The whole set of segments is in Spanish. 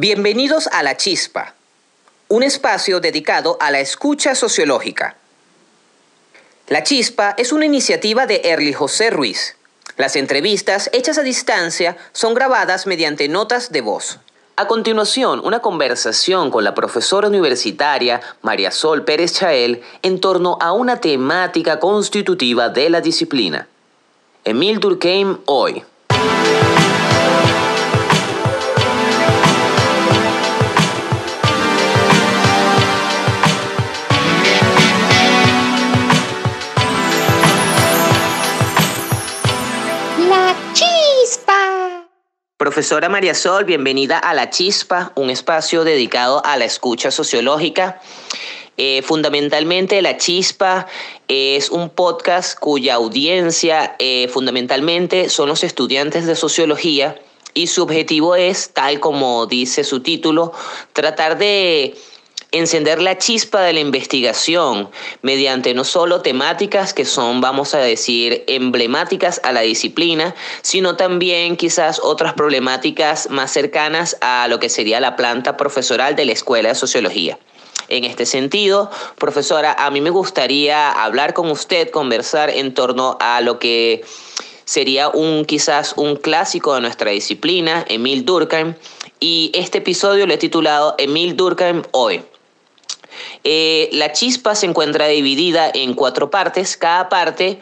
Bienvenidos a La Chispa, un espacio dedicado a la escucha sociológica. La Chispa es una iniciativa de Erly José Ruiz. Las entrevistas hechas a distancia son grabadas mediante notas de voz. A continuación, una conversación con la profesora universitaria María Sol Pérez Chael en torno a una temática constitutiva de la disciplina. Emil Durkheim hoy. Profesora María Sol, bienvenida a La Chispa, un espacio dedicado a la escucha sociológica. Eh, fundamentalmente, La Chispa es un podcast cuya audiencia eh, fundamentalmente son los estudiantes de sociología y su objetivo es, tal como dice su título, tratar de encender la chispa de la investigación mediante no solo temáticas que son, vamos a decir, emblemáticas a la disciplina, sino también quizás otras problemáticas más cercanas a lo que sería la planta profesoral de la Escuela de Sociología. En este sentido, profesora, a mí me gustaría hablar con usted, conversar en torno a lo que sería un quizás un clásico de nuestra disciplina, Emil Durkheim, y este episodio lo he titulado Emil Durkheim hoy. Eh, la chispa se encuentra dividida en cuatro partes. Cada parte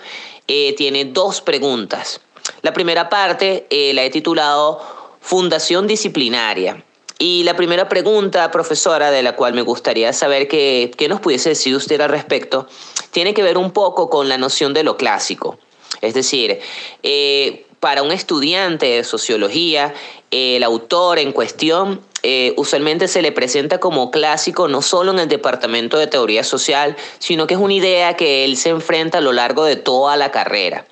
eh, tiene dos preguntas. La primera parte eh, la he titulado Fundación Disciplinaria. Y la primera pregunta, profesora, de la cual me gustaría saber qué, qué nos pudiese decir usted al respecto, tiene que ver un poco con la noción de lo clásico. Es decir, para un estudiante de sociología, el autor en cuestión eh, usualmente se le presenta como clásico no solo en el departamento de teoría social, sino que es una idea que él se enfrenta a lo largo de toda la carrera.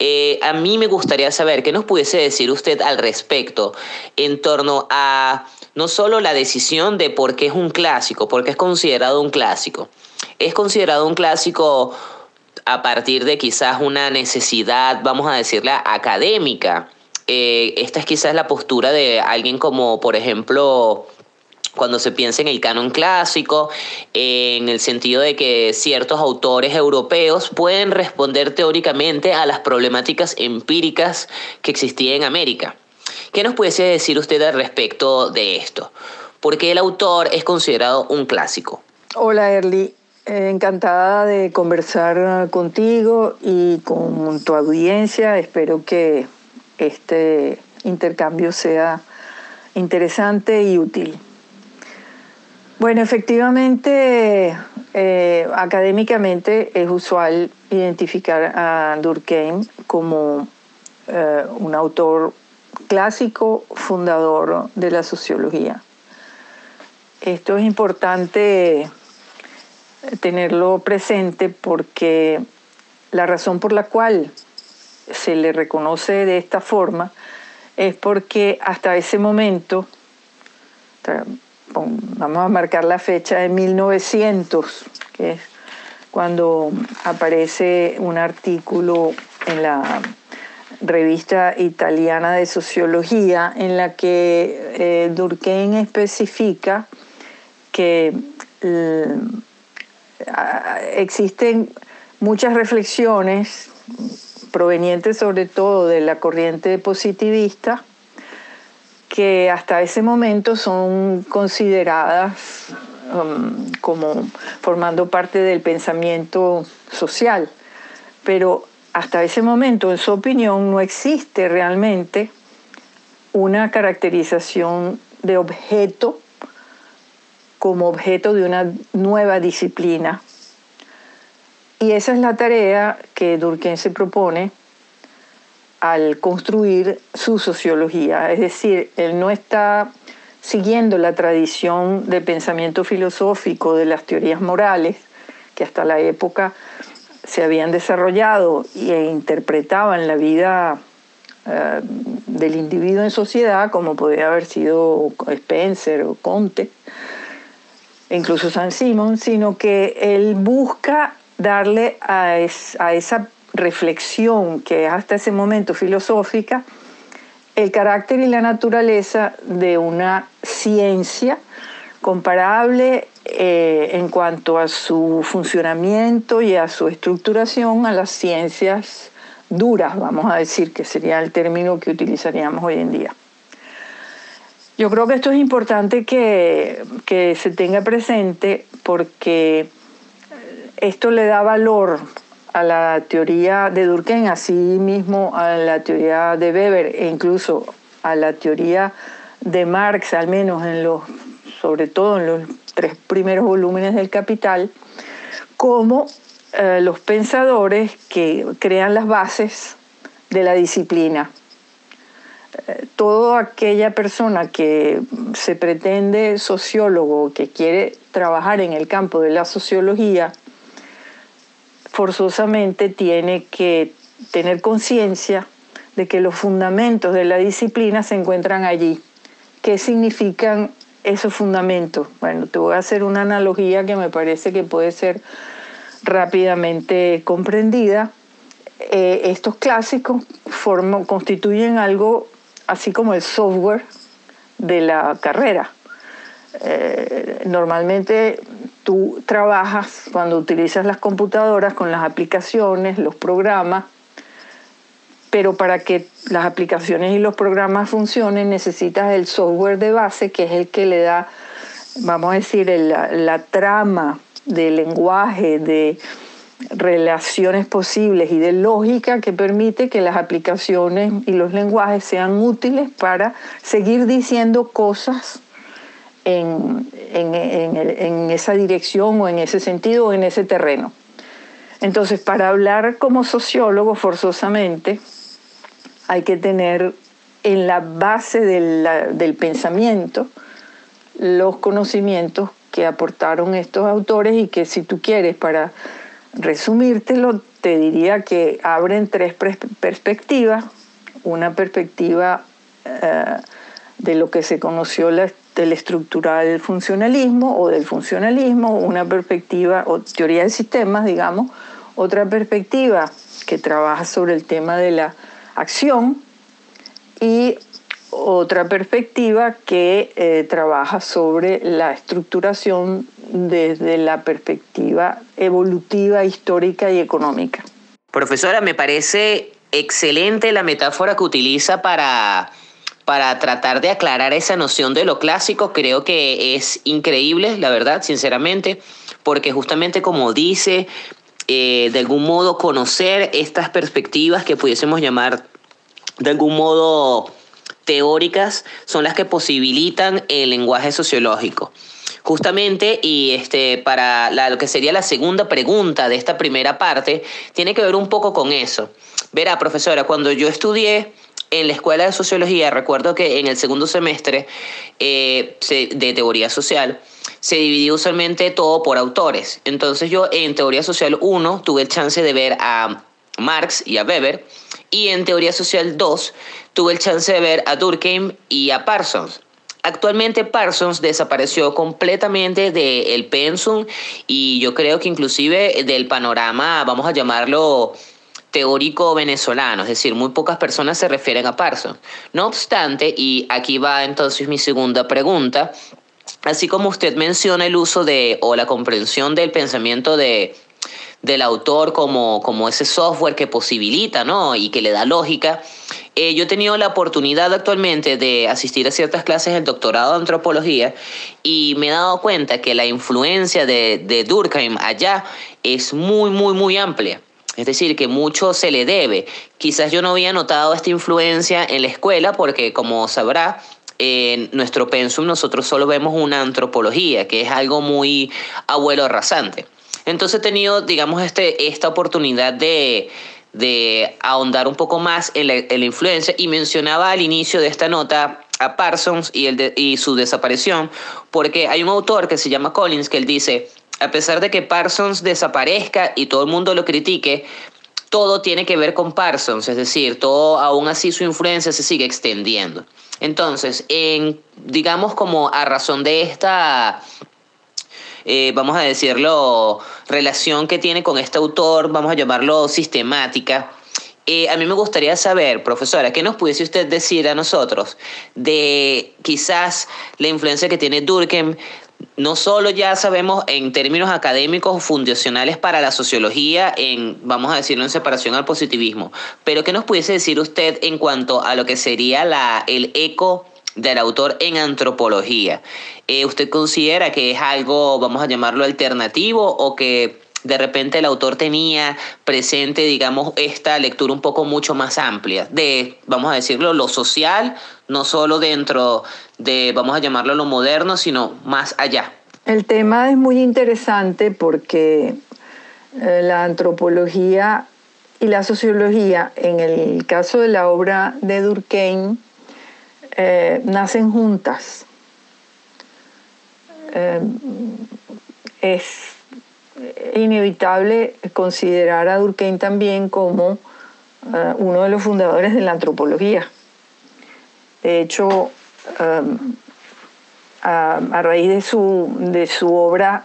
Eh, a mí me gustaría saber qué nos pudiese decir usted al respecto en torno a no solo la decisión de por qué es un clásico, por qué es considerado un clásico. Es considerado un clásico a partir de quizás una necesidad, vamos a decirla, académica, eh, esta es quizás la postura de alguien como, por ejemplo, cuando se piensa en el canon clásico, en el sentido de que ciertos autores europeos pueden responder teóricamente a las problemáticas empíricas que existían en América. ¿Qué nos puede decir usted al respecto de esto? ¿Por qué el autor es considerado un clásico? Hola, Erly. Eh, encantada de conversar contigo y con tu audiencia. Espero que este intercambio sea interesante y útil. Bueno, efectivamente, eh, académicamente es usual identificar a Durkheim como eh, un autor clásico fundador de la sociología. Esto es importante tenerlo presente porque la razón por la cual se le reconoce de esta forma es porque hasta ese momento, vamos a marcar la fecha de 1900, que es cuando aparece un artículo en la revista italiana de sociología en la que eh, Durkheim especifica que existen muchas reflexiones provenientes sobre todo de la corriente positivista, que hasta ese momento son consideradas um, como formando parte del pensamiento social. Pero hasta ese momento, en su opinión, no existe realmente una caracterización de objeto como objeto de una nueva disciplina y esa es la tarea que Durkheim se propone al construir su sociología. Es decir, él no está siguiendo la tradición de pensamiento filosófico de las teorías morales que hasta la época se habían desarrollado e interpretaban la vida eh, del individuo en sociedad, como podría haber sido Spencer o Conte, incluso San Simón, sino que él busca darle a, esa reflexión que es hasta ese momento filosófica el carácter y la naturaleza de una ciencia comparable eh, en cuanto a su funcionamiento y a su estructuración a las ciencias duras, vamos a decir, que sería el término que utilizaríamos hoy en día. Yo creo que esto es importante que, que se tenga presente porque esto le da valor a la teoría de Durkheim, así mismo a la teoría de Weber e incluso a la teoría de Marx, al menos en los, sobre todo en los tres primeros volúmenes del Capital, como eh, los pensadores que crean las bases de la disciplina. Eh, toda aquella persona que se pretende sociólogo, que quiere trabajar en el campo de la sociología, forzosamente tiene que tener conciencia de que los fundamentos de la disciplina se encuentran allí. ¿Qué significan esos fundamentos? Bueno, te voy a hacer una analogía que me parece que puede ser rápidamente comprendida. Eh, estos clásicos constituyen algo así como el software de la carrera. Eh, normalmente tú trabajas cuando utilizas las computadoras con las aplicaciones, los programas, pero para que las aplicaciones y los programas funcionen necesitas el software de base, que es el que le da, vamos a decir, la, trama de lenguaje, de relaciones posibles y de lógica que permite que las aplicaciones y los lenguajes sean útiles para seguir diciendo cosas en, en, esa dirección o en ese sentido o en ese terreno. Entonces, para hablar como sociólogo forzosamente, hay que tener en la base del, pensamiento los conocimientos que aportaron estos autores y que si tú quieres, para resumírtelo, te diría que abren tres perspectivas. Una perspectiva eh, de lo que se conoció la, del estructural funcionalismo o del funcionalismo, una perspectiva o teoría de sistemas, digamos, otra perspectiva que trabaja sobre el tema de la acción y otra perspectiva que eh, trabaja sobre la estructuración desde la perspectiva evolutiva, histórica y económica. Profesora, me parece excelente la metáfora que utiliza para para tratar de aclarar esa noción de lo clásico, creo que es increíble, la verdad, sinceramente, porque justamente como dice, eh, de algún modo conocer estas perspectivas que pudiésemos llamar de algún modo teóricas son las que posibilitan el lenguaje sociológico. Justamente, y este, para lo que sería la segunda pregunta de esta primera parte, tiene que ver un poco con eso. Verá, profesora, cuando yo estudié en la escuela de sociología, recuerdo que en el segundo semestre eh, de teoría social, se dividió usualmente todo por autores. Entonces yo en teoría social 1 tuve el chance de ver a Marx y a Weber, y en teoría social 2 tuve el chance de ver a Durkheim y a Parsons. Actualmente Parsons desapareció completamente del pensum y yo creo que inclusive del panorama, vamos a llamarlo teórico venezolano, es decir, muy pocas personas se refieren a Parsons. No obstante, y aquí va entonces mi segunda pregunta, así como usted menciona el uso de o la comprensión del pensamiento de, del autor como, como ese software que posibilita ¿no? y que le da lógica, eh, yo he tenido la oportunidad actualmente de asistir a ciertas clases del doctorado de antropología y me he dado cuenta que la influencia de, de Durkheim allá es muy, muy, muy amplia. Es decir, que mucho se le debe. Quizás yo no había notado esta influencia en la escuela porque, como sabrá, en nuestro pensum nosotros solo vemos una antropología, que es algo muy abuelo rasante. Entonces he tenido, digamos, este, esta oportunidad de, ahondar un poco más en la, influencia y mencionaba al inicio de esta nota a Parsons y, el y su desaparición, porque hay un autor que se llama Collins que él dice, a pesar de que Parsons desaparezca y todo el mundo lo critique, todo tiene que ver con Parsons, es decir, todo aún así su influencia se sigue extendiendo. Entonces, en, digamos como a razón de esta, eh, vamos a decirlo, relación que tiene con este autor, vamos a llamarlo sistemática, Eh, a mí me gustaría saber, profesora, ¿qué nos pudiese usted decir a nosotros de quizás la influencia que tiene Durkheim no solo ya sabemos en términos académicos fundacionales para la sociología, en, vamos a decirlo, en separación al positivismo, pero ¿qué nos pudiese decir usted en cuanto a lo que sería la, el eco del autor en antropología? Eh, ¿Usted considera que es algo, vamos a llamarlo alternativo, o que de repente el autor tenía presente, digamos, esta lectura un poco mucho más amplia de, vamos a decirlo, lo social, no solo dentro de, vamos a llamarlo lo moderno, sino más allá. El tema es muy interesante porque eh, la antropología y la sociología, en el caso de la obra de Durkheim, eh, nacen juntas. Eh, es inevitable considerar a Durkheim también como uno de los fundadores de la antropología. De hecho, um, a, raíz de su, de su obra,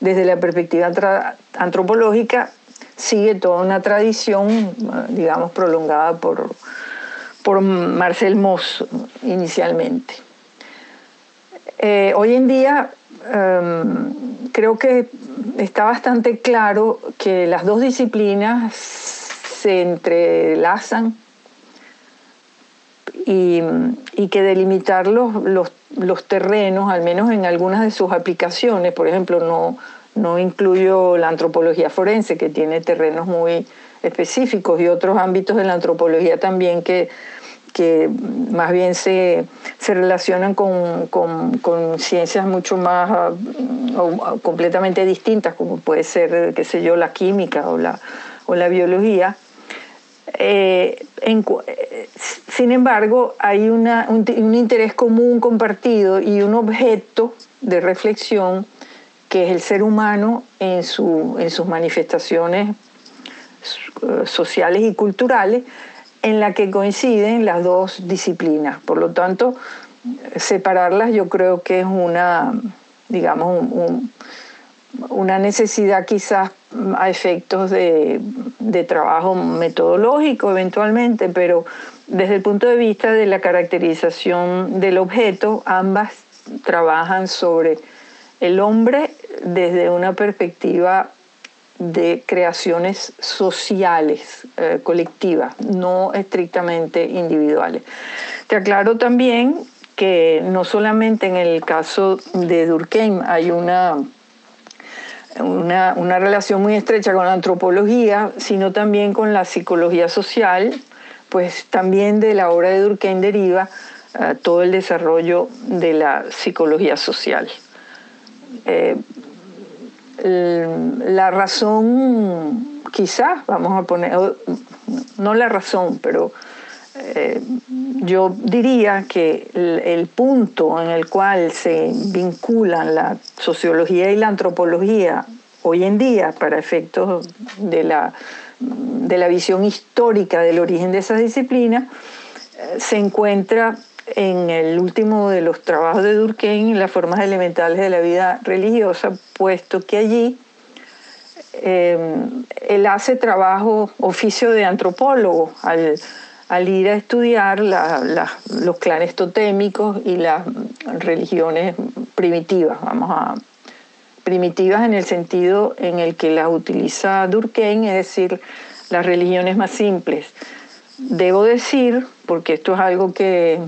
desde la perspectiva antropológica, sigue toda una tradición, digamos, prolongada por, por Marcel Mauss inicialmente. Eh, hoy en día um, creo que está bastante claro que las dos disciplinas se entrelazan y, que delimitar los, los, terrenos, al menos en algunas de sus aplicaciones, por ejemplo, no, no incluyo la antropología forense, que tiene terrenos muy específicos, y otros ámbitos de la antropología también que, que más bien se, se relacionan con, con, con, ciencias mucho más o, completamente distintas, como puede ser, qué sé yo, la química o la, o la biología. Eh, sin embargo, hay un, interés común compartido y un objeto de reflexión que es el ser humano en, sus manifestaciones eh, sociales y culturales, en la que coinciden las dos disciplinas. Por lo tanto, separarlas yo creo que es una, digamos, una necesidad quizás a efectos de, de trabajo metodológico eventualmente, pero desde el punto de vista de la caracterización del objeto, ambas trabajan sobre el hombre desde una perspectiva de creaciones sociales, eh, colectivas, no estrictamente individuales. Te aclaro también que no solamente en el caso de Durkheim hay una, una, una relación muy estrecha con la antropología, sino también con la psicología social, pues también de la obra de Durkheim deriva eh, todo el desarrollo de la psicología social. Eh, la razón, quizás, vamos a poner, no la razón, pero eh, yo diría que el, punto en el cual se vinculan la sociología y la antropología hoy en día para efectos de la de la visión histórica del origen de esas disciplinas, eh, se encuentra en el último de los trabajos de Durkheim, las formas elementales de la vida religiosa, puesto que allí eh, él hace trabajo, oficio de antropólogo, al, ir a estudiar los clanes totémicos y las religiones primitivas, vamos a primitivas en el sentido en el que las utiliza Durkheim, es decir, las religiones más simples. Debo decir, porque esto es algo que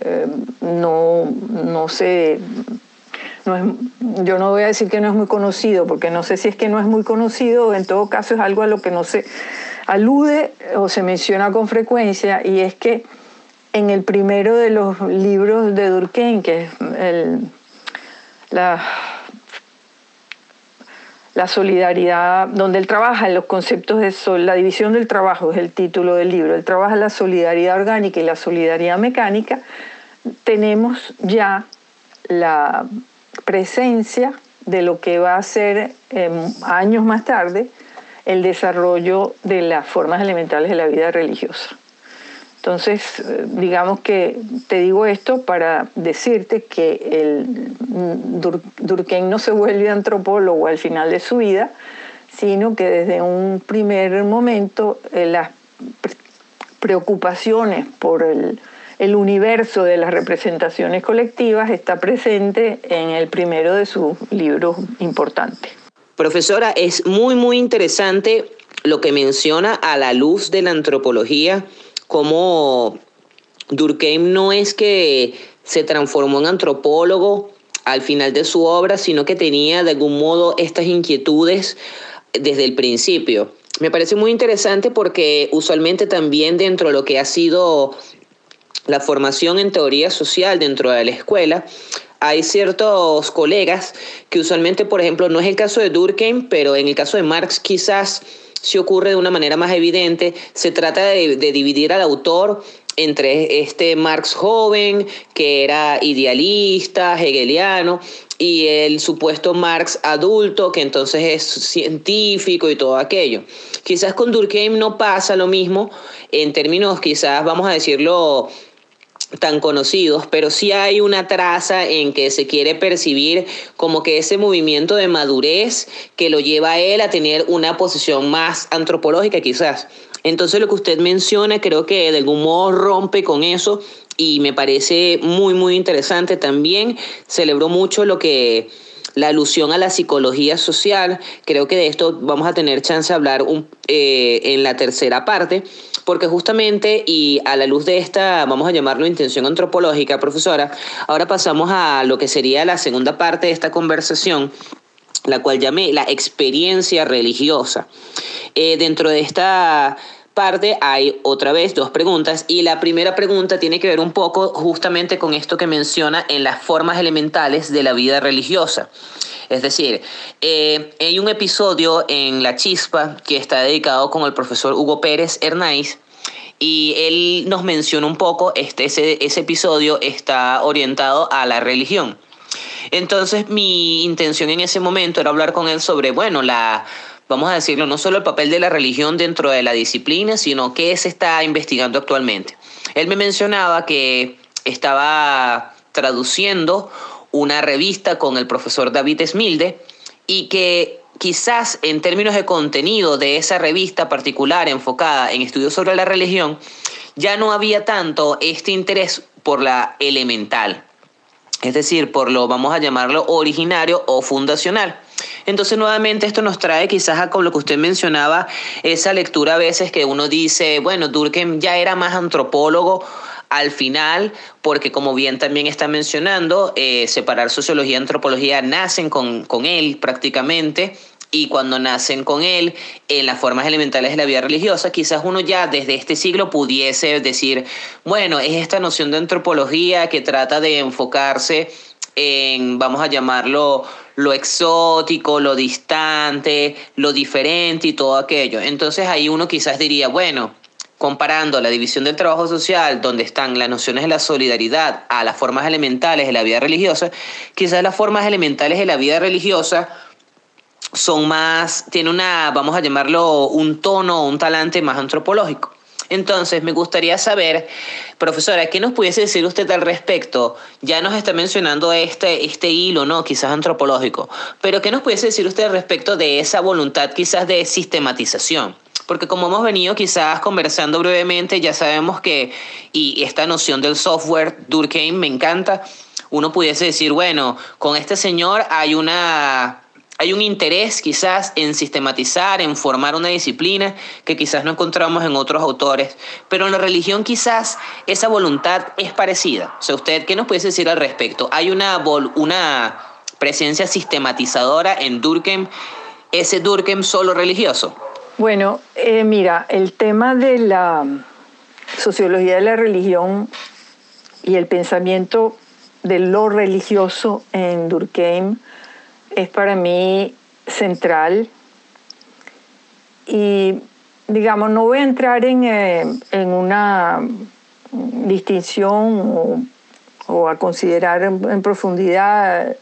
eh, no, no sé, yo no voy a decir que no es muy conocido, porque no sé si es que no es muy conocido, o en todo caso es algo a lo que no se alude o se menciona con frecuencia, y es que en el primero de los libros de Durkheim, que es el, la solidaridad, donde él trabaja en los conceptos de sol, la división del trabajo es el título del libro, él trabaja la solidaridad orgánica y la solidaridad mecánica, tenemos ya la presencia de lo que va a ser em, años más tarde el desarrollo de las formas elementales de la vida religiosa. Entonces, digamos que te digo esto para decirte que el Durkheim no se vuelve antropólogo al final de su vida, sino que desde un primer momento eh, las preocupaciones por el, el universo de las representaciones colectivas está presente en el primero de sus libros importantes. Profesora, es muy, muy interesante lo que menciona a la luz de la antropología, como Durkheim no es que se transformó en antropólogo al final de su obra, sino que tenía de algún modo estas inquietudes desde el principio. Me parece muy interesante porque usualmente también dentro de lo que ha sido la formación en teoría social dentro de la escuela, hay ciertos colegas que usualmente, por ejemplo, no es el caso de Durkheim, pero en el caso de Marx quizás se ocurre de una manera más evidente, se trata de, dividir al autor entre este Marx joven, que era idealista, hegeliano, y el supuesto Marx adulto, que entonces es científico y todo aquello. Quizás con Durkheim no pasa lo mismo en términos, quizás vamos a decirlo, tan conocidos, pero sí hay una traza en que se quiere percibir como que ese movimiento de madurez que lo lleva a él a tener una posición más antropológica quizás. Entonces lo que usted menciona creo que de algún modo rompe con eso y me parece muy muy interesante también. Celebró mucho lo que la alusión a la psicología social. Creo que de esto vamos a tener chance de hablar eh, en la tercera parte, porque justamente y a la luz de esta, vamos a llamarlo intención antropológica, profesora, ahora pasamos a lo que sería la segunda parte de esta conversación la cual llamé la experiencia religiosa. Eh, dentro de esta parte hay otra vez dos preguntas y la primera pregunta tiene que ver un poco justamente con esto que menciona en las formas elementales de la vida religiosa. Es decir, eh, hay un episodio en La Chispa que está dedicado con el profesor Hugo Pérez Hernáiz y él nos menciona un poco, este, ese, ese episodio está orientado a la religión. Entonces mi intención en ese momento era hablar con él sobre, bueno, la vamos a decirlo, no solo el papel de la religión dentro de la disciplina, sino qué se está investigando actualmente. Él me mencionaba que estaba traduciendo una revista con el profesor David Smilde y que quizás en términos de contenido de esa revista particular enfocada en estudios sobre la religión, ya no había tanto este interés por la elemental, es decir, por lo, vamos a llamarlo, originario o fundacional. Entonces, nuevamente, esto nos trae quizás a con lo que usted mencionaba, esa lectura a veces que uno dice, bueno, Durkheim ya era más antropólogo al final, porque como bien también está mencionando, eh, separar sociología y antropología nacen con, con él prácticamente y cuando nacen con él en las formas elementales de la vida religiosa, quizás uno ya desde este siglo pudiese decir, bueno, es esta noción de antropología que trata de enfocarse en, vamos a llamarlo, lo exótico, lo distante, lo diferente y todo aquello. Entonces ahí uno quizás diría, bueno, comparando la división del trabajo social, donde están las nociones de la solidaridad, a las formas elementales de la vida religiosa, quizás las formas elementales de la vida religiosa son más, tiene una, vamos a llamarlo, un tono, un talante más antropológico. Entonces, me gustaría saber, profesora, ¿qué nos pudiese decir usted al respecto? Ya nos está mencionando este, este hilo, ¿no? Quizás antropológico, pero ¿qué nos pudiese decir usted al respecto de esa voluntad quizás de sistematización? Porque como hemos venido quizás conversando brevemente, ya sabemos que, y esta noción del software, Durkheim, me encanta, uno pudiese decir, bueno, con este señor hay una hay un interés quizás en sistematizar, en formar una disciplina que quizás no encontramos en otros autores, pero en la religión quizás esa voluntad es parecida. O sea, usted, ¿qué nos puede decir al respecto? ¿Hay una, una presencia sistematizadora en Durkheim, ese Durkheim solo religioso? Bueno, eh, mira, el tema de la sociología de la religión y el pensamiento de lo religioso en Durkheim, es para mí central y digamos, no voy a entrar en, eh, una distinción o, a considerar en, profundidad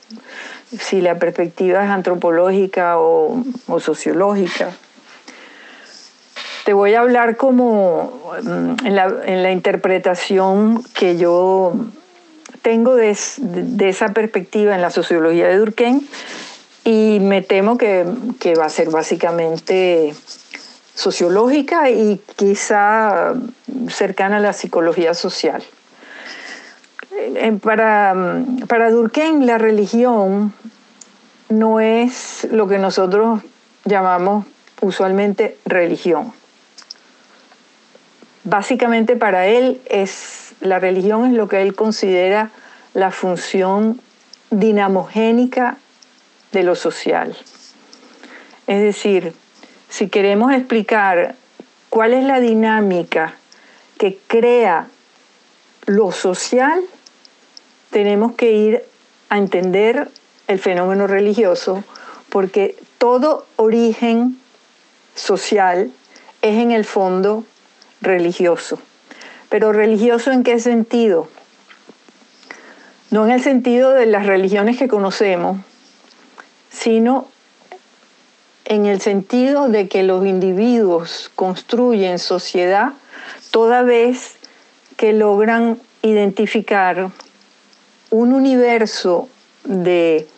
si la perspectiva es antropológica o, sociológica. Te voy a hablar como mm, en la, interpretación que yo tengo de, esa perspectiva en la sociología de Durkheim y me temo que, va a ser básicamente sociológica y quizá cercana a la psicología social. Eh, para, para Durkheim la religión no es lo que nosotros llamamos usualmente religión. Básicamente para él es la religión es lo que él considera la función dinamogénica de lo social. Es decir, si queremos explicar cuál es la dinámica que crea lo social, tenemos que ir a entender el fenómeno religioso, porque todo origen social es en el fondo religioso. Pero religioso en qué sentido? No en el sentido de las religiones que conocemos, sino en el sentido de que los individuos construyen sociedad toda vez que logran identificar un universo de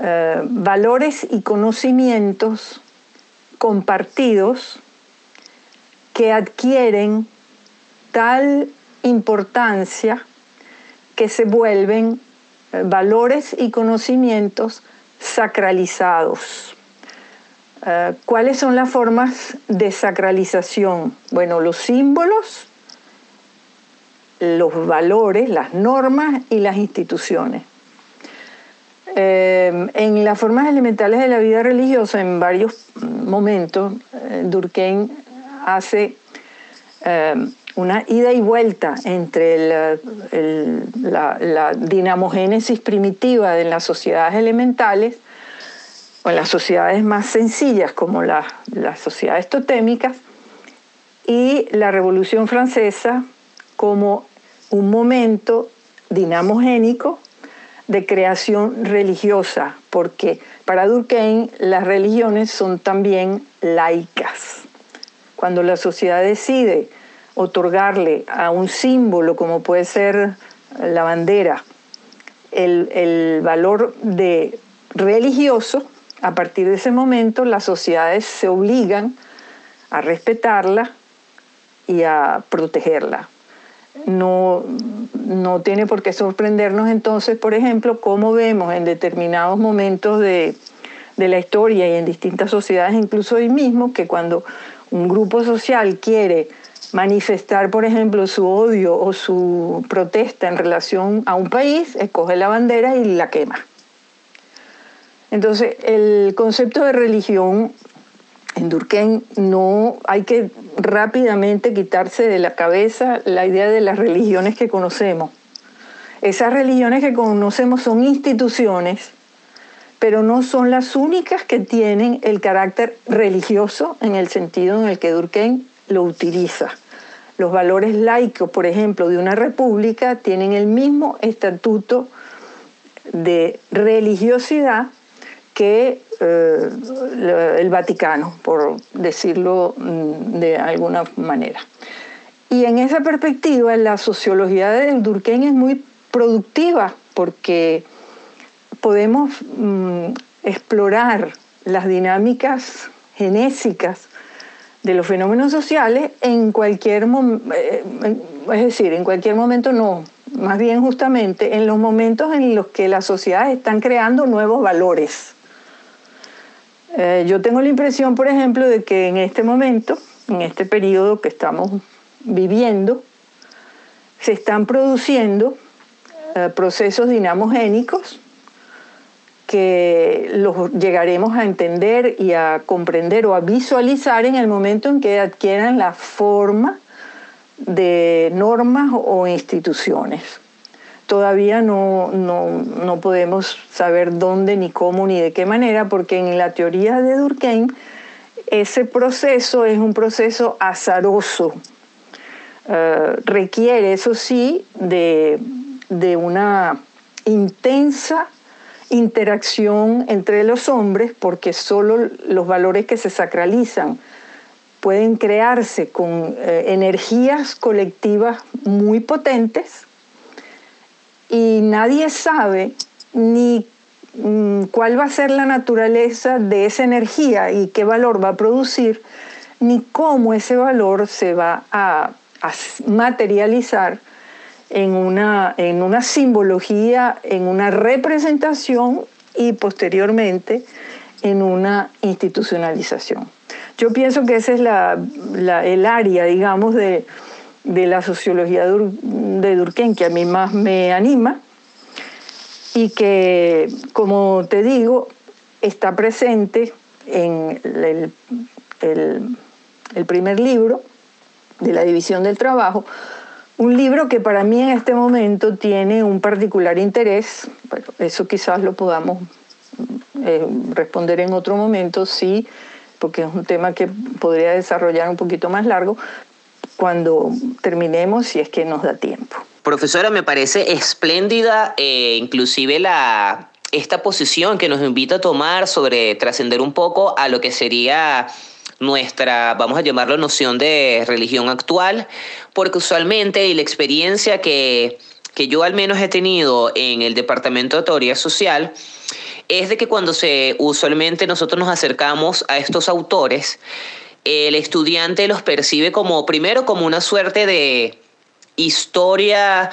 eh, valores y conocimientos compartidos que adquieren tal importancia que se vuelven eh, valores y conocimientos sacralizados. Eh, ¿Cuáles son las formas de sacralización? Bueno, los símbolos, los valores, las normas y las instituciones. Eh, en las formas elementales de la vida religiosa, en varios momentos, Durkheim hace una ida y vuelta entre la, dinamogénesis primitiva de las sociedades elementales o las sociedades más sencillas como las sociedades totémicas y la Revolución Francesa como un momento dinamogénico de creación religiosa, porque para Durkheim las religiones son también laicas. Cuando la sociedad decide otorgarle a un símbolo como puede ser la bandera el, el valor de religioso, a partir de ese momento las sociedades se obligan a respetarla y a protegerla. No, no tiene por qué sorprendernos entonces, por ejemplo, cómo vemos en determinados momentos de, de la historia y en distintas sociedades, incluso hoy mismo, que cuando un grupo social quiere manifestar, por ejemplo, su odio o su protesta en relación a un país, escoge la bandera y la quema. Entonces, el concepto de religión en Durkheim no hay que rápidamente quitarse de la cabeza la idea de las religiones que conocemos. Esas religiones que conocemos son instituciones, pero no son las únicas que tienen el carácter religioso en el sentido en el que Durkheim lo utiliza. Los valores laicos, por ejemplo, de una república tienen el mismo estatuto de religiosidad que eh, el Vaticano, por decirlo mm, de alguna manera. Y en esa perspectiva, la sociología del Durkheim es muy productiva porque podemos mm, explorar las dinámicas genésicas de los fenómenos sociales en cualquier momento, eh, es decir, en cualquier momento no, más bien justamente en los momentos en los que las sociedades están creando nuevos valores. Eh, yo tengo la impresión, por ejemplo, de que en este momento, en este periodo que estamos viviendo, se están produciendo eh, procesos dinamogénicos que los llegaremos a entender y a comprender o a visualizar en el momento en que adquieran la forma de normas o instituciones todavía no, no, podemos saber dónde, ni cómo, ni de qué manera, porque en la teoría de Durkheim ese proceso es un proceso azaroso. Eh, requiere, eso sí, de, de una intensa interacción entre los hombres, porque solo los valores que se sacralizan pueden crearse con eh, energías colectivas muy potentes y nadie sabe ni mm, cuál va a ser la naturaleza de esa energía y qué valor va a producir ni cómo ese valor se va a, materializar en una, en una simbología, en una representación y posteriormente en una institucionalización. Yo pienso que esa es el área, digamos, de, la sociología de Durkheim que a mí más me anima y que, como te digo, está presente en el, primer libro de la división del trabajo, un libro que para mí en este momento tiene un particular interés, eso quizás lo podamos eh, responder en otro momento, sí, porque es un tema que podría desarrollar un poquito más largo cuando terminemos, si es que nos da tiempo. Profesora, me parece espléndida eh, inclusive la, esta posición que nos invita a tomar sobre trascender un poco a lo que sería nuestra, vamos a llamarlo, noción de religión actual, porque usualmente y la experiencia que, que yo al menos he tenido en el Departamento de Teoría Social es de que cuando se usualmente nosotros nos acercamos a estos autores, el estudiante los percibe como primero como una suerte de historia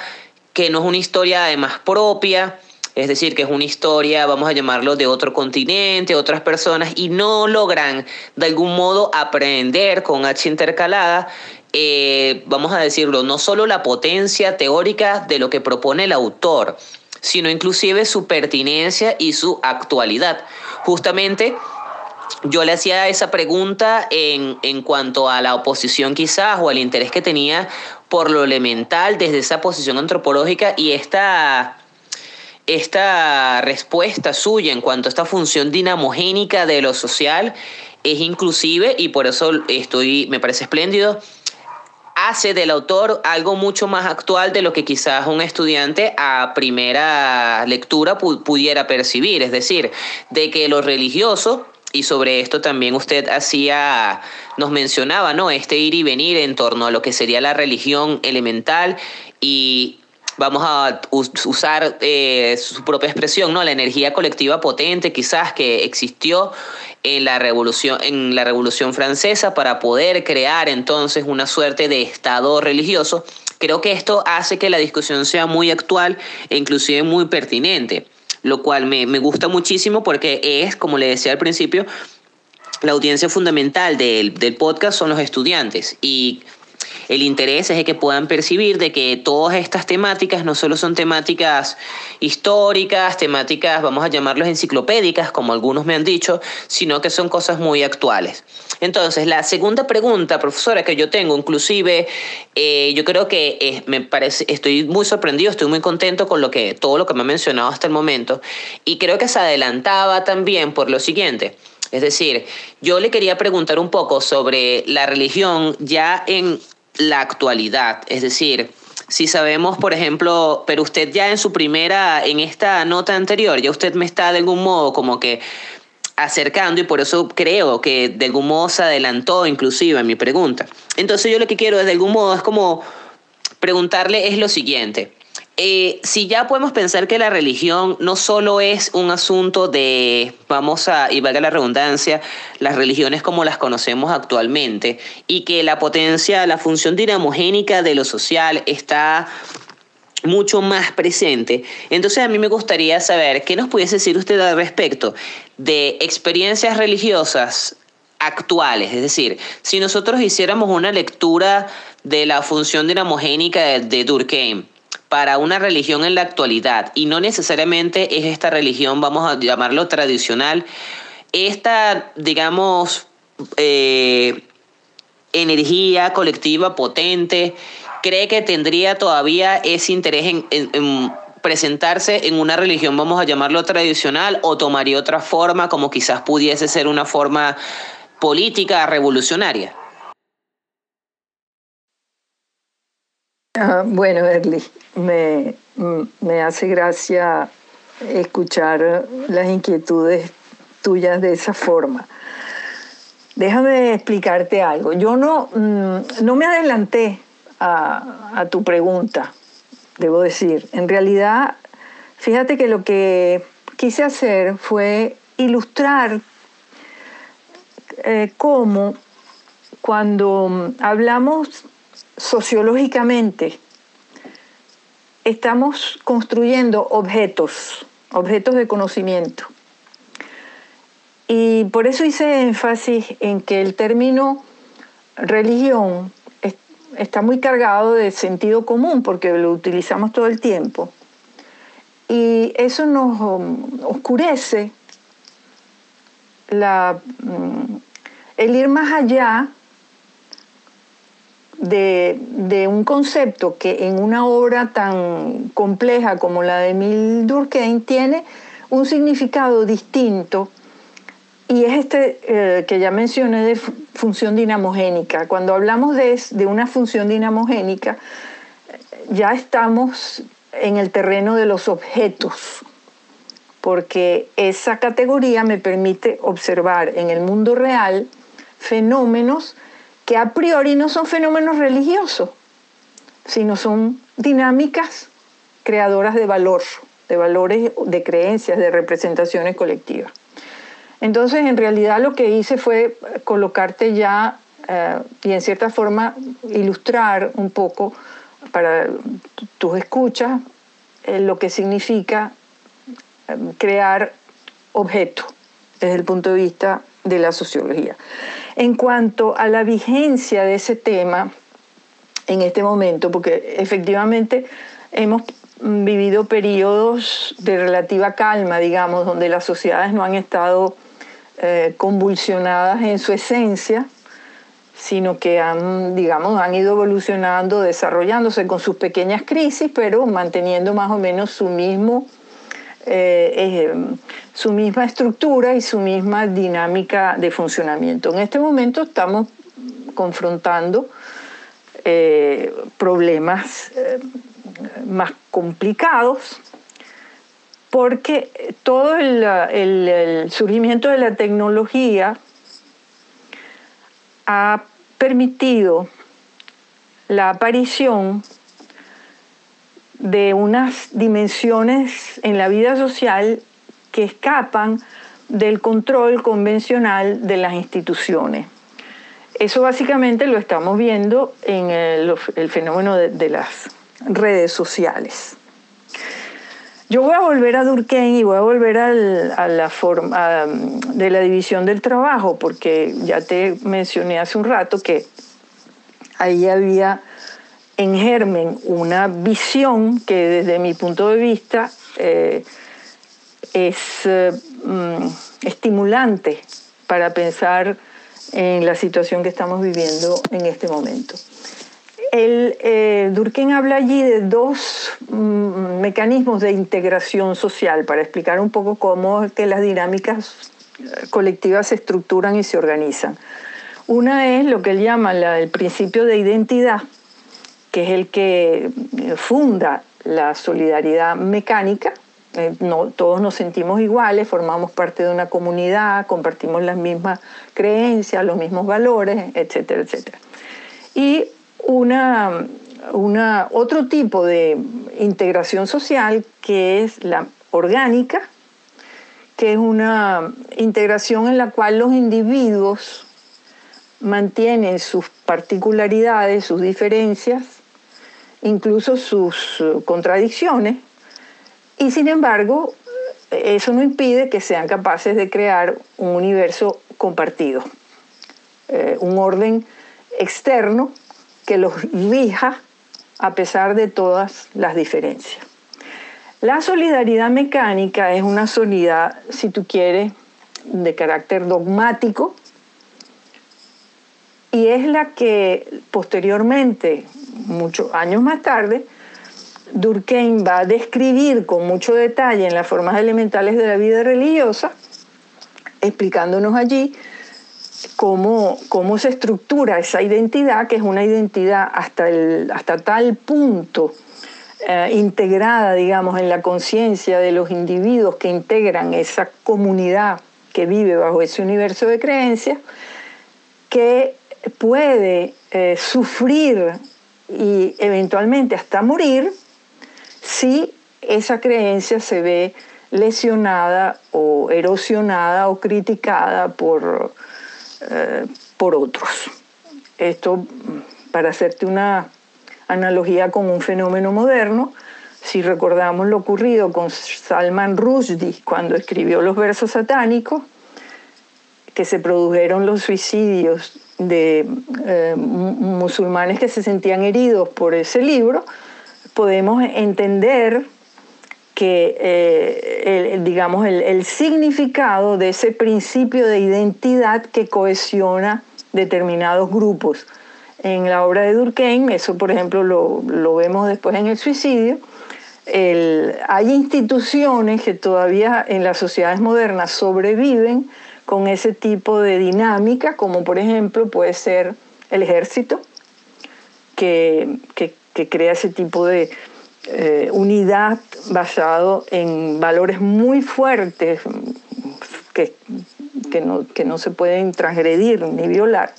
que no es una historia además propia, es decir, que es una historia, vamos a llamarlo, de otro continente, otras personas, y no logran de algún modo aprender con H intercalada, eh, vamos a decirlo, no solo la potencia teórica de lo que propone el autor, sino inclusive su pertinencia y su actualidad. Justamente yo le hacía esa pregunta en, en, cuanto a la oposición quizás o al interés que tenía por lo elemental desde esa posición antropológica y esta esta respuesta suya en cuanto a esta función dinamogénica de lo social es inclusive, y por eso estoy, me parece espléndido, hace del autor algo mucho más actual de lo que quizás un estudiante a primera lectura pudiera percibir, es decir, de que lo religioso, y sobre esto también usted hacía, nos mencionaba, ¿no? Este ir y venir en torno a lo que sería la religión elemental y vamos a usar eh, su propia expresión, ¿no? La energía colectiva potente quizás que existió en la revolución en la revolución francesa para poder crear entonces una suerte de estado religioso. Creo que esto hace que la discusión sea muy actual e inclusive muy pertinente, lo cual me, me gusta muchísimo porque es, como le decía al principio, la audiencia fundamental del, del podcast son los estudiantes y el interés es de que puedan percibir de que todas estas temáticas no solo son temáticas históricas, temáticas, vamos a llamarlos enciclopédicas, como algunos me han dicho, sino que son cosas muy actuales. Entonces, la segunda pregunta, profesora, que yo tengo, inclusive, eh, yo creo que me parece, estoy muy sorprendido, estoy muy contento con lo que, todo lo que me ha mencionado hasta el momento, y creo que se adelantaba también por lo siguiente. Es decir, yo le quería preguntar un poco sobre la religión ya en la actualidad. Es decir, si sabemos, por ejemplo, pero usted ya en su primera, en esta nota anterior, ya usted me está de algún modo como que acercando y por eso creo que de algún modo se adelantó inclusive mi pregunta. Entonces yo lo que quiero de algún modo es como preguntarle es lo siguiente. Eh, si ya podemos pensar que la religión no solo es un asunto de, vamos a, y valga la redundancia, las religiones como las conocemos actualmente, y que la potencia, la función dinamogénica de lo social está mucho más presente. Entonces a mí me gustaría saber qué nos pudiese decir usted al respecto de experiencias religiosas actuales, es decir, si nosotros hiciéramos una lectura de la función dinamogénica de, de Durkheim, para una religión en la actualidad y no necesariamente es esta religión, vamos a llamarlo tradicional, esta, digamos, eh, energía colectiva potente, cree que tendría todavía ese interés en, presentarse en una religión, vamos a llamarlo tradicional, o tomaría otra forma, como quizás pudiese ser una forma política revolucionaria? Ah, bueno, Erly, me, me hace gracia escuchar las inquietudes tuyas de esa forma. Déjame explicarte algo. Yo no, mm, no me adelanté a, a, tu pregunta, debo decir. En realidad, fíjate que lo que quise hacer fue ilustrar eh, cómo cuando hablamos sociológicamente, estamos construyendo objetos, objetos de conocimiento. Y por eso hice énfasis en que el término religión está muy cargado de sentido común porque lo utilizamos todo el tiempo. Y eso nos um, oscurece mm, el ir más allá de, un concepto que en una obra tan compleja como la de Emil Durkheim tiene un significado distinto y es este eh, que ya mencioné de función dinamogénica. Cuando hablamos de, de una función dinamogénica, ya estamos en el terreno de los objetos, porque esa categoría me permite observar en el mundo real fenómenos que a priori no son fenómenos religiosos, sino son dinámicas creadoras de valor, de valores, de creencias, de representaciones colectivas. Entonces, en realidad lo que hice fue colocarte ya eh, y en cierta forma ilustrar un poco para tus escuchas eh, lo que significa eh, crear objetos desde el punto de vista de la sociología. En cuanto a la vigencia de ese tema en este momento, porque efectivamente hemos vivido periodos de relativa calma, digamos, donde las sociedades no han estado eh, convulsionadas en su esencia, sino que han, digamos, han ido evolucionando, desarrollándose con sus pequeñas crisis, pero manteniendo más o menos su mismo eh, eh, su misma estructura y su misma dinámica de funcionamiento. En este momento estamos confrontando problemas más complicados porque todo el, surgimiento de la tecnología ha permitido la aparición de unas dimensiones en la vida social que escapan del control convencional de las instituciones. Eso básicamente lo estamos viendo en el, fenómeno de las redes sociales. Yo voy a volver a Durkheim y voy a volver a la forma de la división del trabajo, porque ya te mencioné hace un rato que ahí había en germen una visión que desde mi punto de vista eh, es eh, mm, estimulante para pensar en la situación que estamos viviendo en este momento. El, eh, Durkheim habla allí de dos mm, mecanismos de integración social para explicar un poco cómo que las dinámicas eh, colectivas se estructuran y se organizan. Una es lo que él llama el principio de identidad, que es el que eh, funda la solidaridad mecánica. no, todos nos sentimos iguales, formamos parte de una comunidad, compartimos las mismas creencias, los mismos valores, etcétera, etcétera. Y una, una, otro tipo de integración social que es la orgánica, que es una integración en la cual los individuos mantienen sus particularidades, sus diferencias, incluso sus contradicciones, y sin embargo eso no impide que sean capaces de crear un universo compartido, eh, un orden externo que los rija a pesar de todas las diferencias. La solidaridad mecánica es una solidaridad, si tú quieres, de carácter dogmático y es la que posteriormente, muchos años más tarde, Durkheim va a describir con mucho detalle en las formas elementales de la vida religiosa, explicándonos allí cómo, cómo se estructura esa identidad, que es una identidad hasta, el, hasta tal punto eh, integrada, digamos, en la conciencia de los individuos que integran esa comunidad que vive bajo ese universo de creencias, que puede eh, sufrir y eventualmente hasta morir si esa creencia se ve lesionada o erosionada o criticada por, eh, por otros. Esto, para hacerte una analogía con un fenómeno moderno, si recordamos lo ocurrido con Salman Rushdie cuando escribió los versos satánicos, que se produjeron los suicidios de eh, musulmanes que se sentían heridos por ese libro, podemos entender que eh, el, digamos el, significado de ese principio de identidad que cohesiona determinados grupos. En la obra de Durkheim, eso por ejemplo lo, lo vemos después en el suicidio, hay instituciones que todavía en las sociedades modernas sobreviven con ese tipo de dinámica, como por ejemplo puede ser el ejército, que, crea ese tipo de eh, unidad basado en valores muy fuertes que, no, que no se pueden transgredir ni violar.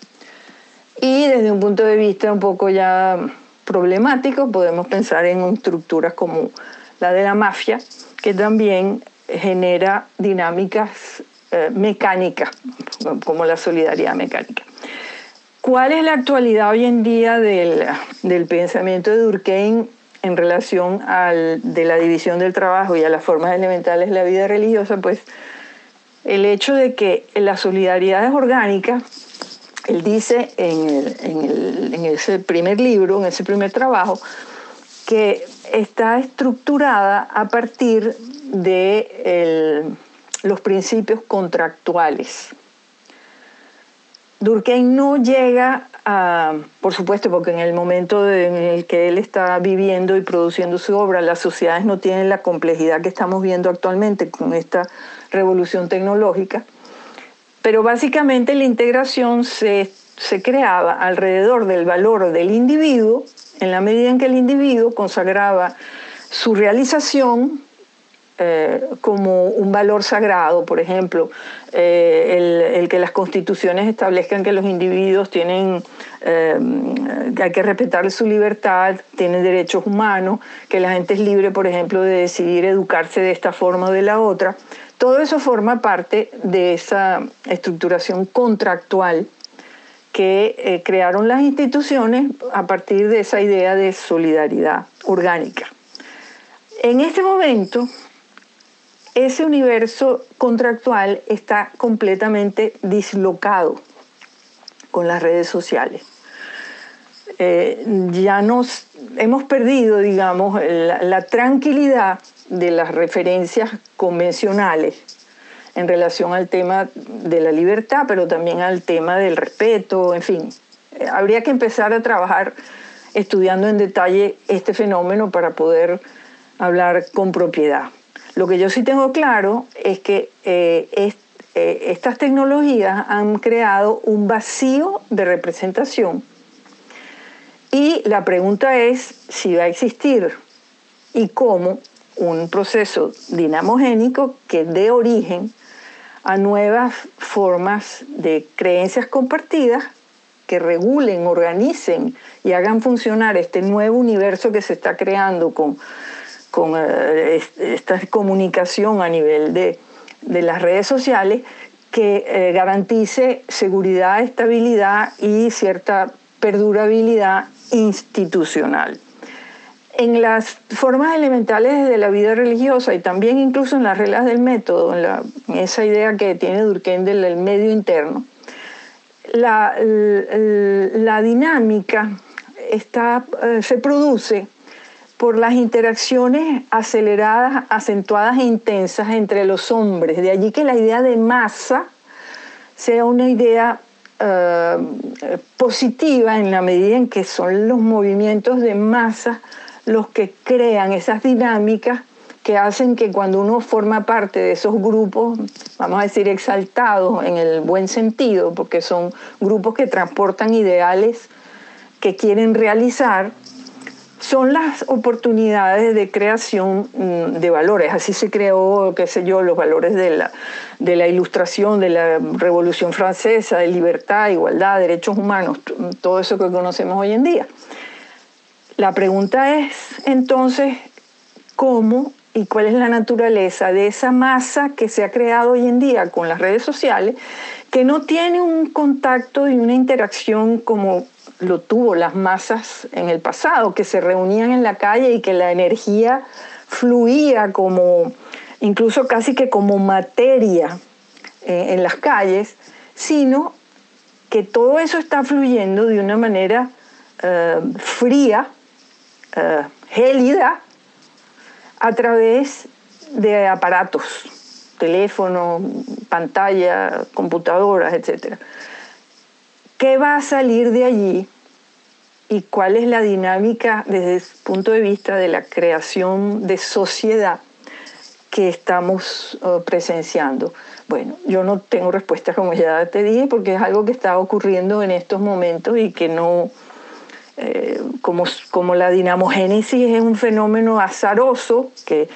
Y desde un punto de vista un poco ya problemático, podemos pensar en estructuras como la de la mafia, que también genera dinámicas eh, mecánicas, como la solidaridad mecánica. ¿Cuál es la actualidad hoy en día del, del pensamiento de Durkheim en relación al, de la división del trabajo y a las formas elementales de la vida religiosa? Pues el hecho de que la solidaridad es orgánica él dice en, ese primer libro, en ese primer trabajo, que está estructurada a partir de los principios contractuales. Durkheim no llega a, por supuesto, porque en el momento en el que él está viviendo y produciendo su obra, las sociedades no tienen la complejidad que estamos viendo actualmente con esta revolución tecnológica, pero básicamente la integración se, creaba alrededor del valor del individuo, en la medida en que el individuo consagraba su realización eh, como un valor sagrado, por ejemplo, eh, el, que las constituciones establezcan que los individuos tienen, eh, hay que respetar su libertad, tienen derechos humanos, que la gente es libre, por ejemplo, de decidir educarse de esta forma o de la otra. Todo eso forma parte de esa estructuración contractual que eh, crearon las instituciones a partir de esa idea de solidaridad orgánica. En este momento, ese universo contractual está completamente dislocado con las redes sociales. Eh, ya nos hemos perdido, digamos, la tranquilidad de las referencias convencionales en relación al tema de la libertad, pero también al tema del respeto, en fin. Eh, habría que empezar a trabajar estudiando en detalle este fenómeno para poder hablar con propiedad. Lo que yo sí tengo claro es que eh, eh, estas tecnologías han creado un vacío de representación. Y la pregunta es si va a existir y cómo un proceso dinamogénico que dé origen a nuevas formas de creencias compartidas que regulen, organicen y hagan funcionar este nuevo universo que se está creando con, con eh, esta comunicación a nivel de, las redes sociales que eh, garantice seguridad, estabilidad y cierta perdurabilidad institucional. En las formas elementales de la vida religiosa y también incluso en las reglas del método, en, esa idea que tiene Durkheim del medio interno, la, dinámica está, eh, se produce por las interacciones aceleradas, acentuadas e intensas entre los hombres. De allí que la idea de masa sea una idea eh, positiva en la medida en que son los movimientos de masa los que crean esas dinámicas que hacen que cuando uno forma parte de esos grupos, vamos a decir exaltados en el buen sentido, porque son grupos que transportan ideales que quieren realizar, son las oportunidades de creación mm, de valores. Así se creó, qué sé yo, los valores de la, de la ilustración, de la Revolución Francesa, de libertad, igualdad, derechos humanos, todo eso que conocemos hoy en día. La pregunta es entonces cómo y cuál es la naturaleza de esa masa que se ha creado hoy en día con las redes sociales, que no tiene un contacto y una interacción como lo tuvo las masas en el pasado, que se reunían en la calle y que la energía fluía como, incluso casi que como materia eh, en las calles, sino que todo eso está fluyendo de una manera eh, fría, eh, gélida, a través de aparatos, teléfono, pantalla, computadoras, etc. ¿Qué va a salir de allí y cuál es la dinámica desde el punto de vista de la creación de sociedad que estamos uh, presenciando? Bueno, yo no tengo respuesta como ya te dije porque es algo que está ocurriendo en estos momentos y que no, eh, como, como la dinamogénesis es un fenómeno azaroso que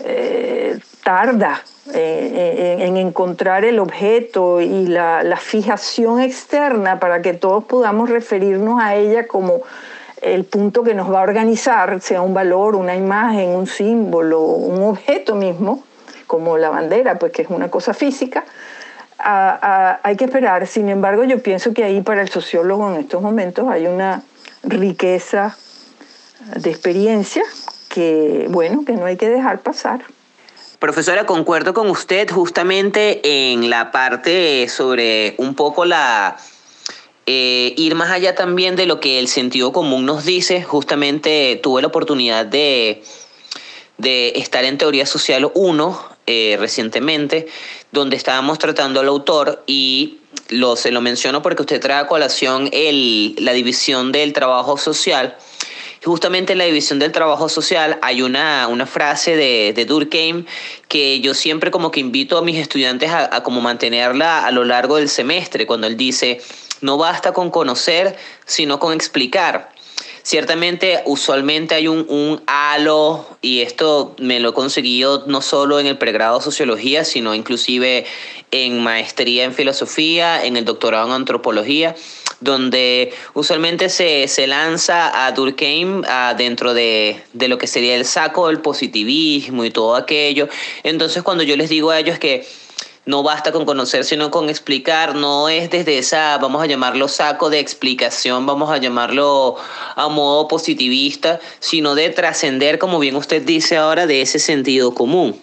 eh, tarda eh, en, encontrar el objeto y la, la, fijación externa para que todos podamos referirnos a ella como el punto que nos va a organizar, sea un valor, una imagen, un símbolo, un objeto mismo, como la bandera, pues que es una cosa física, hay que esperar. Sin embargo, yo pienso que ahí para el sociólogo en estos momentos hay una riqueza de experiencia que, bueno, que no hay que dejar pasar. Profesora, concuerdo con usted justamente en la parte sobre un poco la... Eh, ir más allá también de lo que el sentido común nos dice. Justamente tuve la oportunidad de, de estar en Teoría Social 1 eh, recientemente, donde estábamos tratando al autor y se lo menciono porque usted trae a colación el, la división del trabajo social. Justamente en la división del trabajo social hay una, una frase de, Durkheim que yo siempre como que invito a mis estudiantes a, a como mantenerla a lo largo del semestre, cuando él dice, no basta con conocer, sino con explicar. Ciertamente, usualmente hay un, un, halo, y esto me lo he conseguido no solo en el pregrado de sociología, sino inclusive en maestría en filosofía, en el doctorado en antropología, donde usualmente se, se lanza a Durkheim a dentro de, de lo que sería el saco del positivismo y todo aquello. Entonces, cuando yo les digo a ellos que no basta con conocer, sino con explicar, no es desde esa, vamos a llamarlo saco de explicación, vamos a llamarlo a modo positivista, sino de trascender, como bien usted dice ahora, de ese sentido común.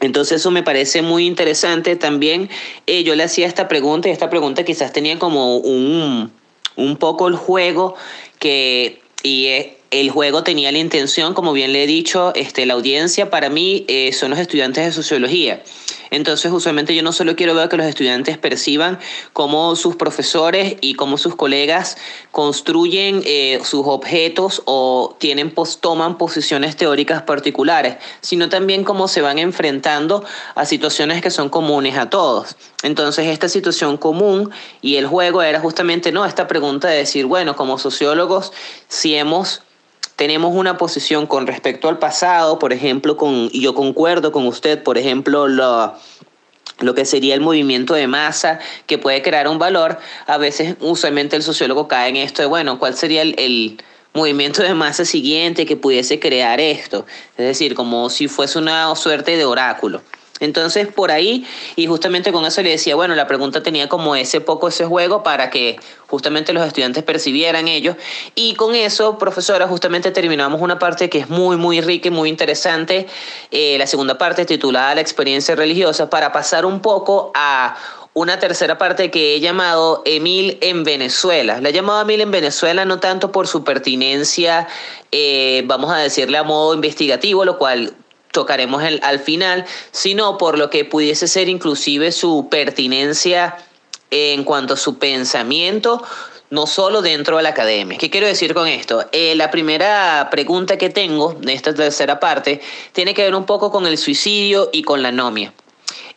Entonces eso me parece muy interesante. También eh, yo le hacía esta pregunta y esta pregunta quizás tenía como un, un poco el juego que, y es, el juego tenía la intención, como bien le he dicho, este, la audiencia para mí eh, son los estudiantes de sociología. Entonces, usualmente yo no solo quiero ver que los estudiantes perciban cómo sus profesores y cómo sus colegas construyen eh, sus objetos o tienen, toman posiciones teóricas particulares, sino también cómo se van enfrentando a situaciones que son comunes a todos. Entonces, esta situación común y el juego era justamente, ¿no? Esta pregunta de decir, bueno, como sociólogos, si hemos tenemos una posición con respecto al pasado, por ejemplo, con, y yo concuerdo con usted, por ejemplo, lo, lo que sería el movimiento de masa que puede crear un valor, a veces usualmente el sociólogo cae en esto de, bueno, ¿cuál sería el, el movimiento de masa siguiente que pudiese crear esto? Es decir, como si fuese una suerte de oráculo. Entonces, por ahí, y justamente con eso le decía, bueno, la pregunta tenía como ese poco ese juego para que justamente los estudiantes percibieran ellos. Y con eso, profesora, justamente terminamos una parte que es muy, muy rica y muy interesante, eh, la segunda parte titulada La experiencia religiosa, para pasar un poco a una tercera parte que he llamado Emil en Venezuela. La he llamado Emil en Venezuela no tanto por su pertinencia, eh, vamos a decirle a modo investigativo, lo cual tocaremos el, al final, sino por lo que pudiese ser inclusive su pertinencia en cuanto a su pensamiento, no solo dentro de la academia. ¿Qué quiero decir con esto? Eh, la primera pregunta que tengo de esta tercera parte tiene que ver un poco con el suicidio y con la anomia.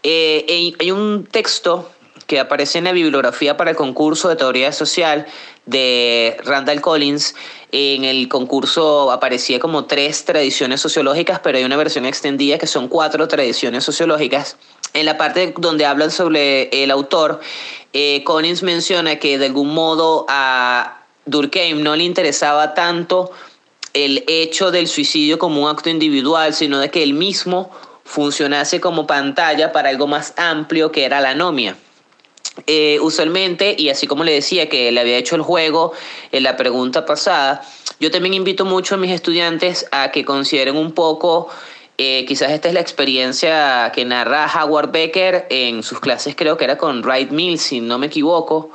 Eh, hay un texto que aparece en la bibliografía para el concurso de teoría social de Randall Collins. En el concurso aparecía como tres tradiciones sociológicas, pero hay una versión extendida que son cuatro tradiciones sociológicas. En la parte donde hablan sobre el autor, eh, Collins menciona que de algún modo a Durkheim no le interesaba tanto el hecho del suicidio como un acto individual, sino de que el mismo funcionase como pantalla para algo más amplio que era la anomia. Eh, usualmente, y así como le decía que le había hecho el juego en la pregunta pasada, yo también invito mucho a mis estudiantes a que consideren un poco, eh, quizás esta es la experiencia que narra Howard Becker en sus clases, creo que era con Wright Mills, si no me equivoco,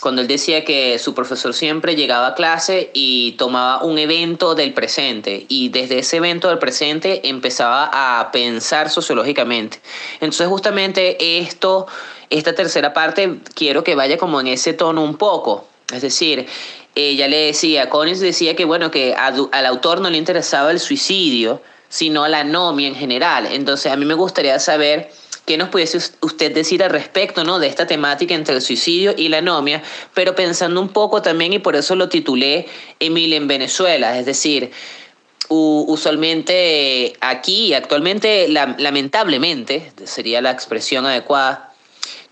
cuando él decía que su profesor siempre llegaba a clase y tomaba un evento del presente y desde ese evento del presente empezaba a pensar sociológicamente. Entonces justamente esto, esta tercera parte, quiero que vaya como en ese tono un poco. Es decir, ella le decía, Collins decía que bueno, que al autor no le interesaba el suicidio, sino la anomia en general. Entonces a mí me gustaría saber ¿Qué nos pudiese usted decir al respecto ¿no? de esta temática entre el suicidio y la anomia? Pero pensando un poco también, y por eso lo titulé Emil en Venezuela, es decir, usualmente aquí, actualmente, lamentablemente, sería la expresión adecuada,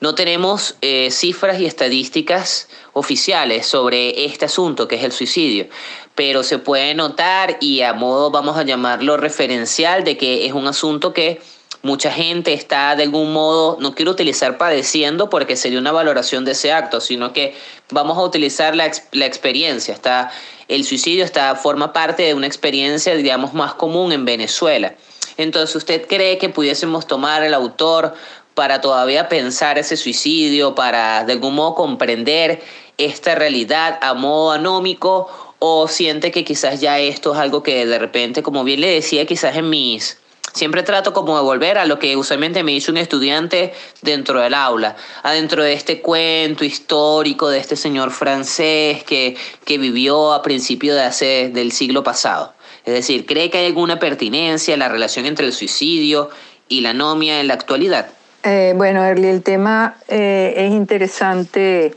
no tenemos eh, cifras y estadísticas oficiales sobre este asunto que es el suicidio, pero se puede notar y a modo, vamos a llamarlo, referencial de que es un asunto que mucha gente está de algún modo, no quiero utilizar padeciendo porque sería una valoración de ese acto, sino que vamos a utilizar la, la experiencia. Está, el suicidio está, forma parte de una experiencia, digamos, más común en Venezuela. Entonces, ¿usted cree que pudiésemos tomar el autor para todavía pensar ese suicidio, para de algún modo comprender esta realidad a modo anómico? ¿O siente que quizás ya esto es algo que de repente, como bien le decía, quizás en mis Siempre trato como de volver a lo que usualmente me dice un estudiante dentro del aula, adentro de este cuento histórico de este señor francés que, que vivió a principios de hace, del siglo pasado. Es decir, ¿cree que hay alguna pertinencia en la relación entre el suicidio y la anomia en la actualidad? Eh, bueno, Erly, el tema eh, es interesante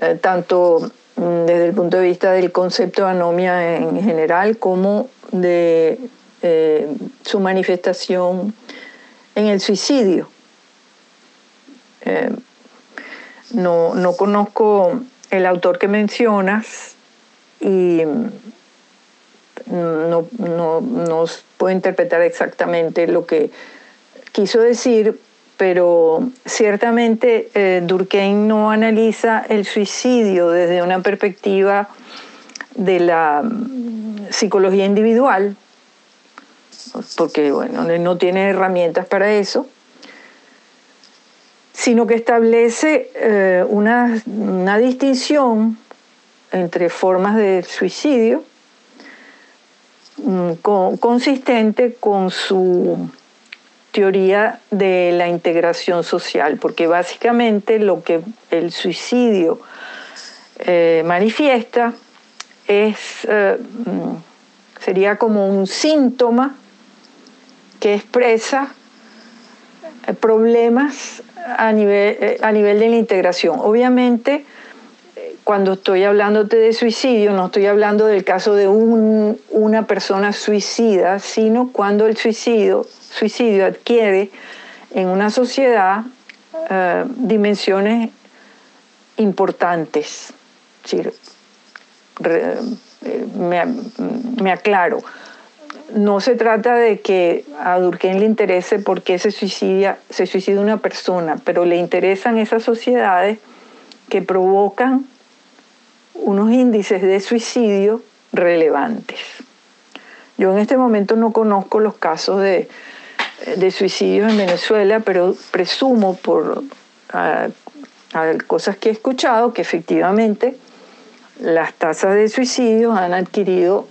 eh, tanto mm, desde el punto de vista del concepto de anomia en general como de su manifestación en el suicidio. No, no, conozco el autor que mencionas y no, no, puedo interpretar exactamente lo que quiso decir, pero ciertamente eh, Durkheim no analiza el suicidio desde una perspectiva de la mm, psicología individual, porque bueno, no tiene herramientas para eso, sino que establece eh, una, distinción entre formas de suicidio mm, consistente con su teoría de la integración social, porque básicamente lo que el suicidio eh, manifiesta es, eh, mm, sería como un síntoma que expresa eh, problemas a nivel, a nivel de la integración. Obviamente, cuando estoy hablándote de suicidio, no estoy hablando del caso de una persona suicida, sino cuando el suicidio, suicidio adquiere en una sociedad dimensiones importantes. me aclaro no se trata de que a Durkheim le interese por qué se suicida, se suicida una persona, pero le interesan esas sociedades que provocan unos índices de suicidio relevantes. Yo en este momento no conozco los casos de, de suicidios en Venezuela, pero presumo por cosas que he escuchado que efectivamente las tasas de suicidio han adquirido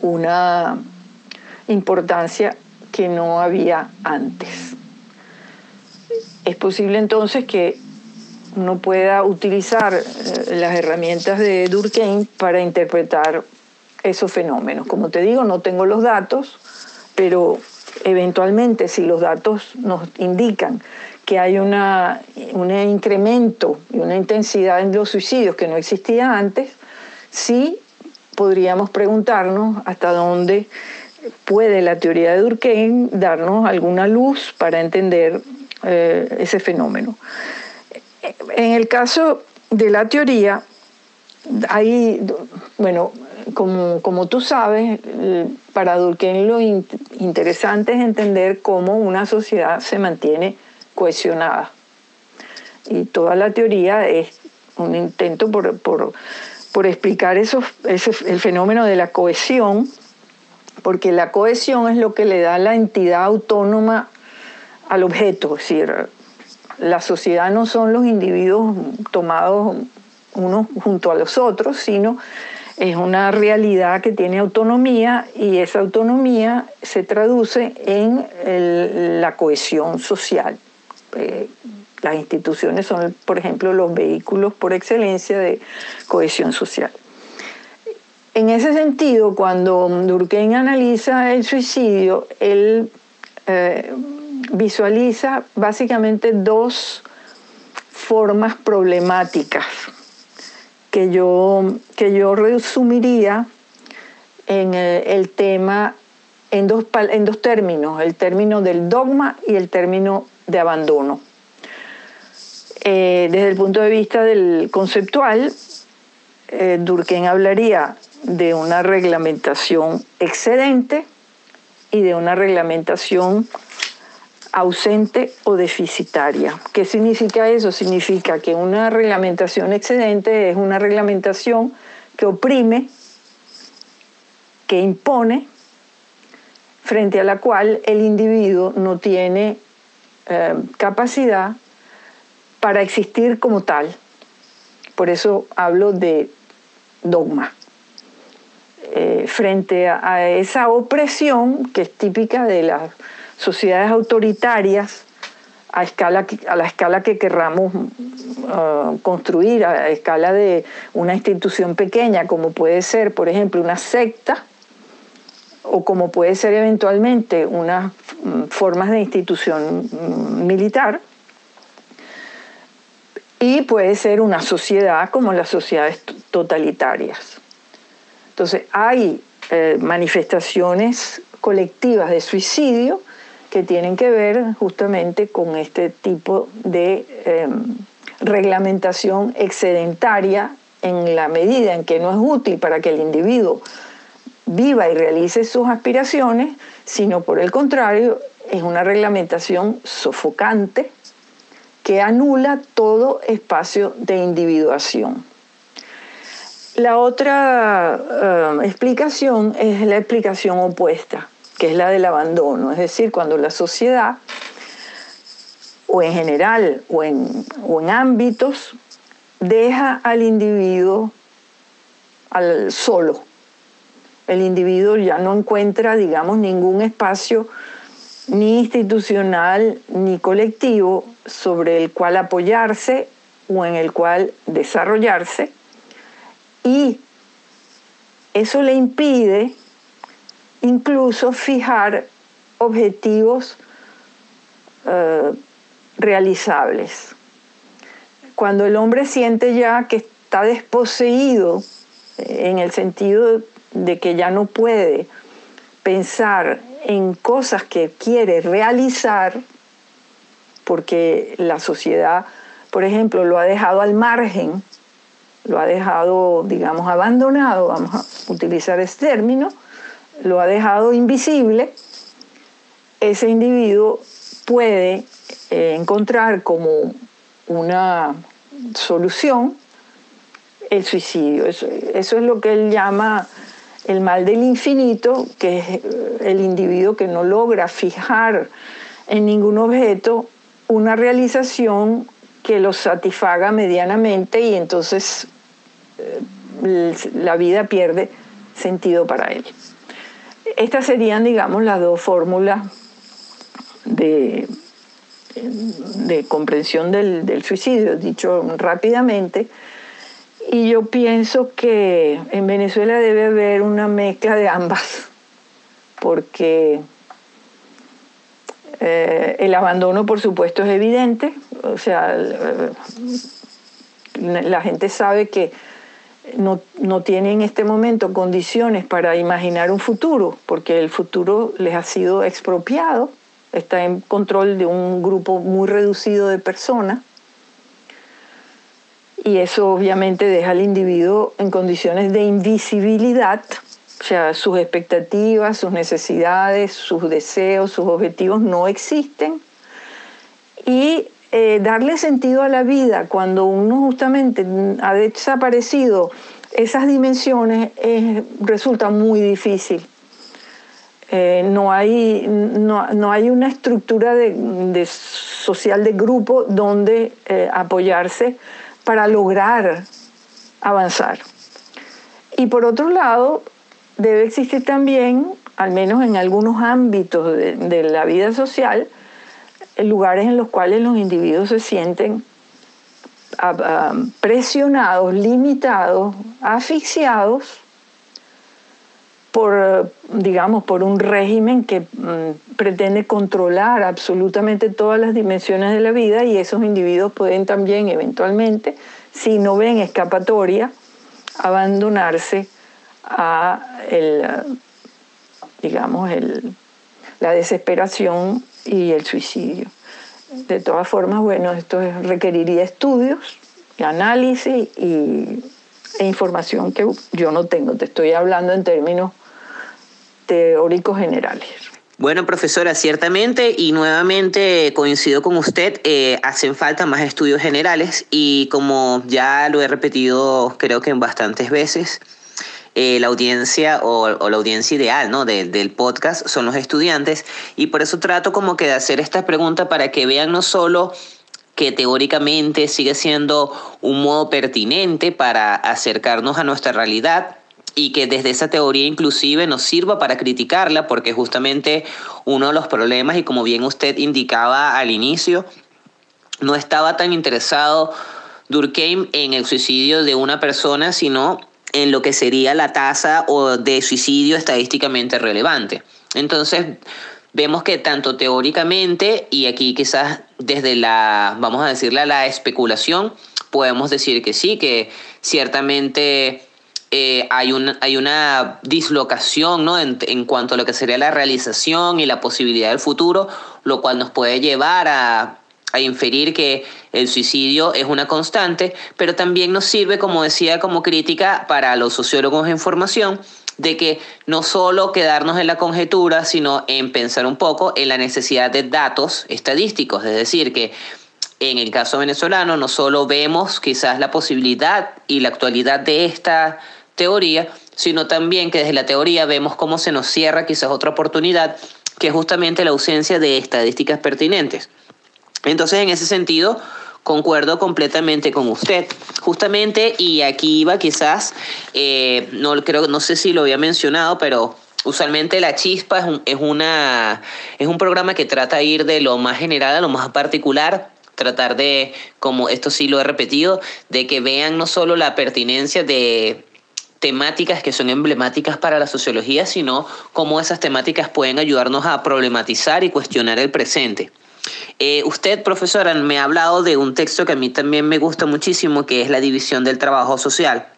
una importancia que no había antes. Es posible entonces que uno pueda utilizar eh, las herramientas de Durkheim para interpretar esos fenómenos. Como te digo, no tengo los datos, pero eventualmente si los datos nos indican que hay un incremento y una intensidad en los suicidios que no existía antes, sí podríamos preguntarnos hasta dónde puede la teoría de Durkheim darnos alguna luz para entender eh, ese fenómeno. En el caso de la teoría, hay, bueno, como, como tú sabes, para Durkheim lo interesante es entender cómo una sociedad se mantiene cohesionada. Y toda la teoría es un intento por, por, por explicar eso, ese, el fenómeno de la cohesión, porque la cohesión es lo que le da la entidad autónoma al objeto, es decir, la sociedad no son los individuos tomados unos junto a los otros, sino es una realidad que tiene autonomía y esa autonomía se traduce en la cohesión social. Eh, las instituciones son, por ejemplo, los vehículos por excelencia de cohesión social. En ese sentido, cuando Durkheim analiza el suicidio, él eh, visualiza básicamente dos formas problemáticas que yo, que yo resumiría en eh, el, tema en dos, en dos términos, el término del dogma y el término de abandono. Eh, desde el punto de vista del conceptual, eh, Durkheim hablaría de una reglamentación excedente y de una reglamentación ausente o deficitaria. ¿Qué significa eso? Significa que una reglamentación excedente es una reglamentación que oprime, que impone, frente a la cual el individuo no tiene eh, capacidad para existir como tal. Por eso hablo de dogma. Eh, frente a, esa opresión que es típica de las sociedades autoritarias, a, escala, a la escala que querramos uh, construir, a la escala de una institución pequeña, como puede ser, por ejemplo, una secta, o como puede ser eventualmente unas mm, formas de institución mm, militar, y puede ser una sociedad como las sociedades totalitarias. Entonces, hay eh, manifestaciones colectivas de suicidio que tienen que ver justamente con este tipo de em, reglamentación excedentaria en la medida en que no es útil para que el individuo viva y realice sus aspiraciones, sino por el contrario, es una reglamentación sofocante que anula todo espacio de individuación. La otra eh, explicación es la explicación opuesta, que es la del abandono, es decir, cuando la sociedad, o en general, o en, o en ámbitos, deja al individuo al solo. El individuo ya no encuentra, digamos, ningún espacio ni institucional ni colectivo sobre el cual apoyarse o en el cual desarrollarse y eso le impide incluso fijar objetivos eh, realizables. Cuando el hombre siente ya que está desposeído eh, en el sentido de que ya no puede pensar en cosas que quiere realizar, porque la sociedad, por ejemplo, lo ha dejado al margen, lo ha dejado, digamos, abandonado, vamos a utilizar este término, lo ha dejado invisible, ese individuo puede eh, encontrar como una solución el suicidio. Eso, es lo que él llama el mal del infinito, que es eh, el individuo que no logra fijar en ningún objeto una realización que lo satisfaga medianamente y entonces eh, la vida pierde sentido para él. Estas serían, digamos, las dos fórmulas de, de comprensión del, suicidio, dicho rápidamente. Y yo pienso que en Venezuela debe haber una mezcla de ambas, porque eh, el abandono, por supuesto, es evidente, o sea, la gente sabe que no, no tiene en este momento condiciones para imaginar un futuro, porque el futuro les ha sido expropiado, está en control de un grupo muy reducido de personas y eso obviamente deja al individuo en condiciones de invisibilidad, o sea, sus expectativas, sus necesidades, sus deseos, sus objetivos no existen. Y eh, darle sentido a la vida cuando uno justamente ha desaparecido esas dimensiones resulta muy difícil. Eh, no, hay, no, hay una estructura de, social de grupo donde eh, apoyarse para lograr avanzar. Y por otro lado, debe existir también, al menos en algunos ámbitos de, la vida social, lugares en los cuales los individuos se sienten presionados, limitados, asfixiados por, digamos, por un régimen que mm, pretende controlar absolutamente todas las dimensiones de la vida y esos individuos pueden también eventualmente, si no ven escapatoria, abandonarse a el, digamos, el, la desesperación y el suicidio. De todas formas, bueno, esto requeriría estudios, análisis y, e información que yo no tengo. Te estoy hablando en términos teóricos generales. Bueno, profesora, ciertamente y nuevamente coincido con usted, eh, hacen falta más estudios generales y como ya lo he repetido creo que en bastantes veces, eh, la audiencia o, la audiencia ideal ¿no? del podcast son los estudiantes y por eso trato como que de hacer esta pregunta para que vean no solo que teóricamente sigue siendo un modo pertinente para acercarnos a nuestra realidad, y que desde esa teoría inclusive nos sirva para criticarla, porque justamente uno de los problemas, y como bien usted indicaba al inicio, no estaba tan interesado Durkheim en el suicidio de una persona, sino en lo que sería la tasa o de suicidio estadísticamente relevante. Entonces, vemos que tanto teóricamente y aquí quizás desde la, vamos a decirle, la especulación, podemos decir que sí, que ciertamente eh, hay, una, hay una dislocación ¿no? en, cuanto a lo que sería la realización y la posibilidad del futuro, lo cual nos puede llevar a, a inferir que el suicidio es una constante, pero también nos sirve, como decía, como crítica para los sociólogos en formación, de que no solo quedarnos en la conjetura, sino en pensar un poco en la necesidad de datos estadísticos, es decir, que en el caso venezolano no solo vemos quizás la posibilidad y la actualidad de esta teoría, sino también que desde la teoría vemos cómo se nos cierra quizás otra oportunidad, que es justamente la ausencia de estadísticas pertinentes. Entonces, en ese sentido, concuerdo completamente con usted. Justamente, y aquí iba quizás, eh, no, creo, no sé si lo había mencionado, pero usualmente la chispa es un, es, una, es un programa que trata de ir de lo más general a lo más particular tratar de, como esto sí lo he repetido, de que vean no solo la pertinencia de temáticas que son emblemáticas para la sociología, sino cómo esas temáticas pueden ayudarnos a problematizar y cuestionar el presente. Eh, usted, profesora, me ha hablado de un texto que a mí también me gusta muchísimo, que es la división del trabajo social.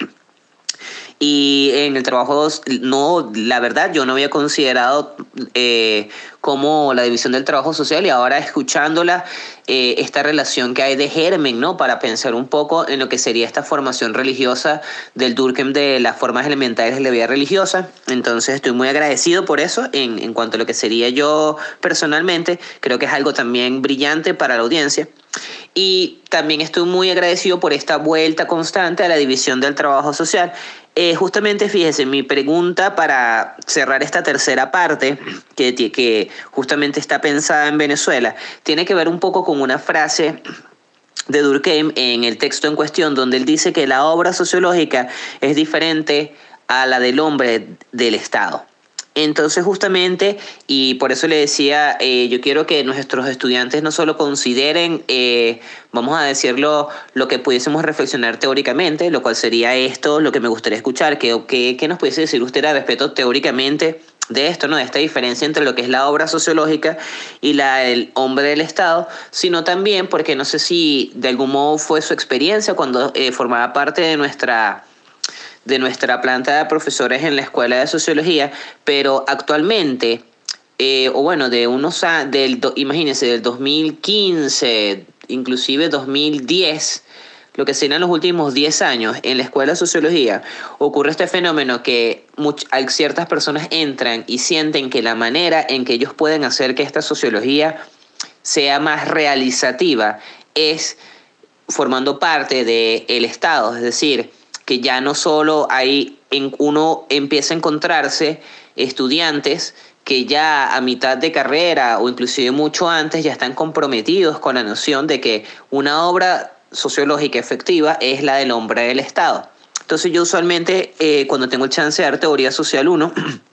Y en el trabajo, no, la verdad, yo no había considerado eh, como la división del trabajo social y ahora escuchándola, eh, esta relación que hay de germen, ¿no? Para pensar un poco en lo que sería esta formación religiosa del Durkheim de las formas elementales de la vida religiosa. Entonces estoy muy agradecido por eso en, en cuanto a lo que sería yo personalmente. Creo que es algo también brillante para la audiencia. Y también estoy muy agradecido por esta vuelta constante a la división del trabajo social. Eh, justamente, fíjese, mi pregunta para cerrar esta tercera parte, que, que justamente está pensada en Venezuela, tiene que ver un poco con una frase de Durkheim en el texto en cuestión, donde él dice que la obra sociológica es diferente a la del hombre del Estado. Entonces justamente, y por eso le decía, eh, yo quiero que nuestros estudiantes no solo consideren, eh, vamos a decirlo, lo que pudiésemos reflexionar teóricamente, lo cual sería esto, lo que me gustaría escuchar, que, que, nos pudiese decir usted al respecto teóricamente de esto, ¿no? De esta diferencia entre lo que es la obra sociológica y la del hombre del Estado, sino también porque no sé si de algún modo fue su experiencia cuando eh, formaba parte de nuestra de nuestra planta de profesores en la Escuela de Sociología, pero actualmente, eh, o bueno, de unos, del, imagínense, del 2015, inclusive 2010, lo que serían los últimos 10 años en la escuela de sociología, ocurre este fenómeno que ciertas personas entran y sienten que la manera en que ellos pueden hacer que esta sociología sea más realizativa es formando parte del Estado, es decir, que ya no solo hay, en, uno empieza a encontrarse estudiantes que ya a mitad de carrera o inclusive mucho antes ya están comprometidos con la noción de que una obra sociológica efectiva es la del hombre del Estado. Entonces yo usualmente eh, cuando tengo el chance de dar teoría social 1,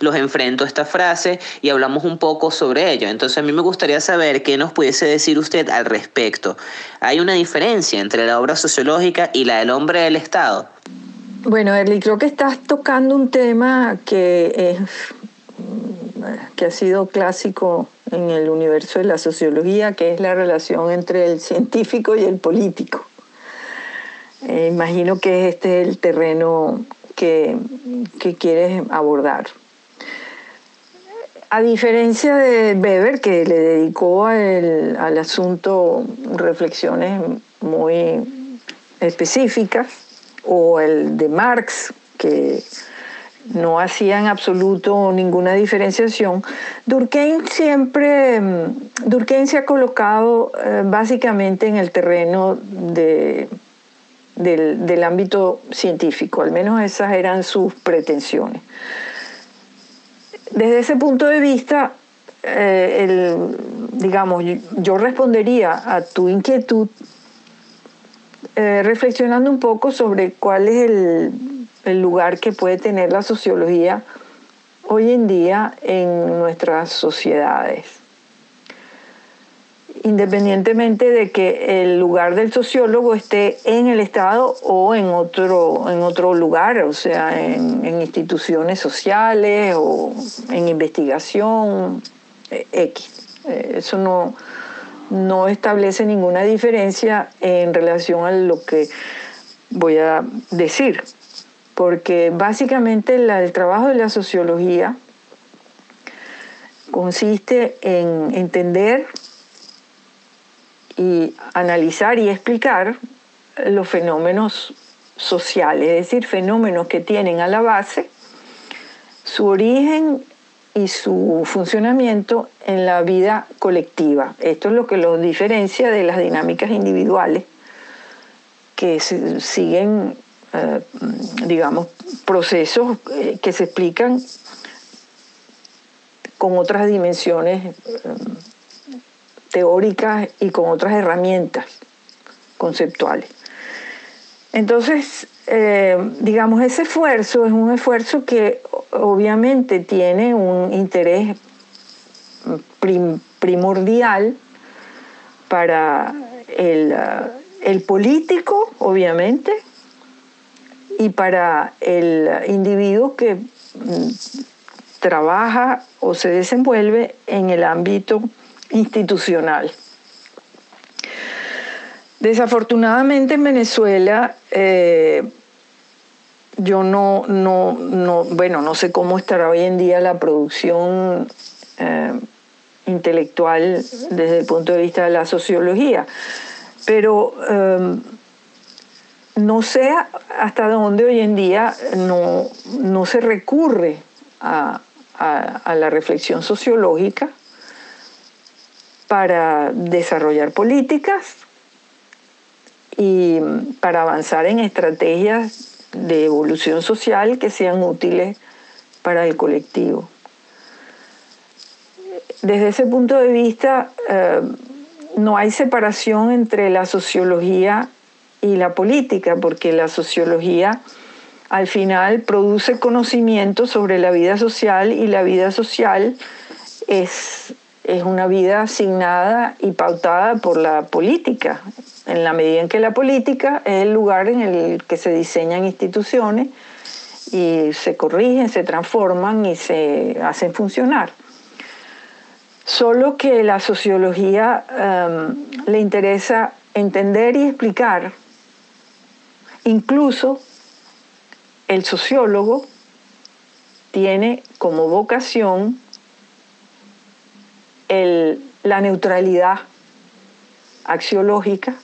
los enfrento a esta frase y hablamos un poco sobre ello. Entonces a mí me gustaría saber qué nos pudiese decir usted al respecto. ¿Hay una diferencia entre la obra sociológica y la del hombre del Estado? Bueno, Erly, creo que estás tocando un tema que, es, que ha sido clásico en el universo de la sociología, que es la relación entre el científico y el político. Eh, imagino que este es el terreno que, que quieres abordar. A diferencia de Weber, que le dedicó al asunto reflexiones muy específicas, o el de Marx, que no hacía en absoluto ninguna diferenciación, Durkheim siempre, Durkheim se ha colocado eh, básicamente en el terreno de, del, ámbito científico, al menos esas eran sus pretensiones. Desde ese punto de vista, eh, digamos, yo respondería a tu inquietud eh, reflexionando un poco sobre cuál es el, el lugar que puede tener la sociología hoy en día en nuestras sociedades. Independientemente de que el lugar del sociólogo esté en el Estado o en otro, en otro lugar, o sea, en, instituciones sociales o en investigación eh, X. Eh, eso no, no establece ninguna diferencia en relación a lo que voy a decir, porque básicamente el trabajo de la sociología consiste en entender y analizar y explicar los fenómenos sociales, es decir, fenómenos que tienen a la base su origen y su funcionamiento en la vida colectiva. Esto es lo que los diferencia de las dinámicas individuales que siguen, eh, digamos, procesos eh, que se explican con otras dimensiones eh, teóricas y con otras herramientas conceptuales. Entonces, digamos, ese esfuerzo es un esfuerzo que obviamente tiene un interés primordial para el, uh, el político, obviamente, y para el individuo que mm, trabaja o se desenvuelve en el ámbito institucional. Desafortunadamente en Venezuela eh, yo no, no, no, bueno, no sé cómo estará hoy en día la producción eh, intelectual desde el punto de vista de la sociología, pero eh, no sé hasta dónde hoy en día no, no se recurre a, a la reflexión sociológica para desarrollar políticas y para avanzar en estrategias de evolución social que sean útiles para el colectivo. Desde ese punto de vista, eh, no hay separación entre la sociología y la política, porque la sociología al final produce conocimiento sobre la vida social y la vida social es, es una vida asignada y pautada por la política en la medida en que la política es el lugar en el que se diseñan instituciones y se corrigen, se transforman y se hacen funcionar. Solo que la sociología em, le interesa entender y explicar, incluso el sociólogo tiene como vocación la neutralidad axiológica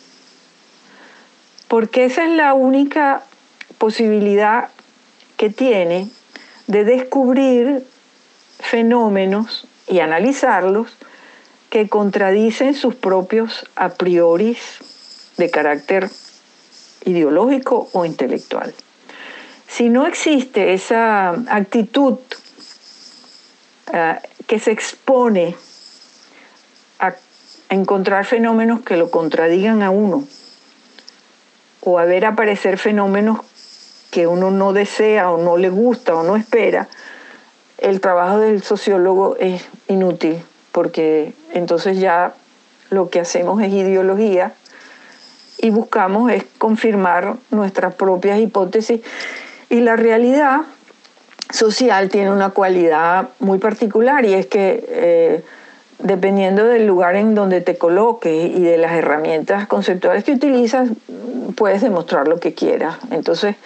porque esa es la única posibilidad que tiene de descubrir fenómenos y analizarlos que contradicen sus propios a priori de carácter ideológico o intelectual. Si no existe esa actitud eh, que se expone encontrar fenómenos que lo contradigan a uno o a ver aparecer fenómenos que uno no desea o no le gusta o no espera, el trabajo del sociólogo es inútil, porque entonces ya lo que hacemos es ideología y buscamos es confirmar nuestras propias hipótesis. Y la realidad social tiene una cualidad muy particular y es que eh, dependiendo del lugar en donde te coloques y de las herramientas conceptuales que utilizas, puedes demostrar lo que quieras. Entonces,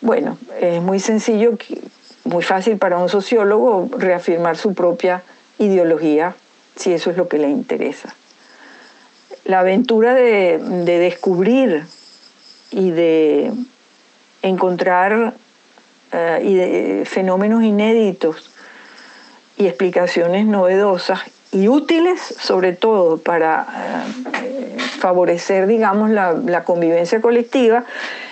bueno, es muy sencillo, muy fácil para un sociólogo reafirmar su propia ideología, si eso es lo que le interesa. La aventura de, descubrir y de encontrar eh, fenómenos inéditos y explicaciones novedosas y útiles sobre todo para eh, favorecer, digamos, la, convivencia colectiva,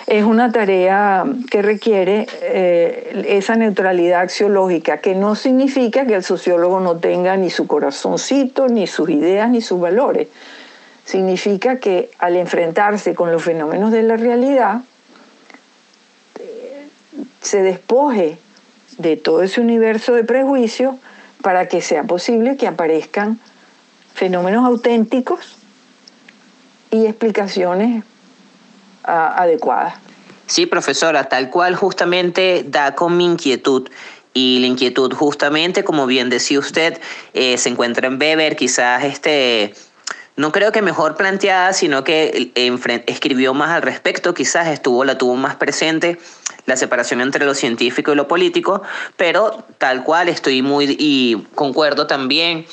es una tarea que requiere eh, esa neutralidad axiológica, que no significa que el sociólogo no tenga ni su corazoncito, ni sus ideas, ni sus valores. Significa que al enfrentarse con los fenómenos de la realidad, eh, se despoje de todo ese universo de prejuicios para que sea posible que aparezcan fenómenos auténticos y explicaciones ah, adecuadas. Sí, profesora, tal cual justamente da con mi inquietud. Y la inquietud justamente, como bien decía usted, eh, se encuentra en Weber, quizás este, no creo que mejor planteada, sino que escribió más al respecto, quizás estuvo, la tuvo más presente la separación entre lo científico y lo político, pero tal cual estoy muy y concuerdo también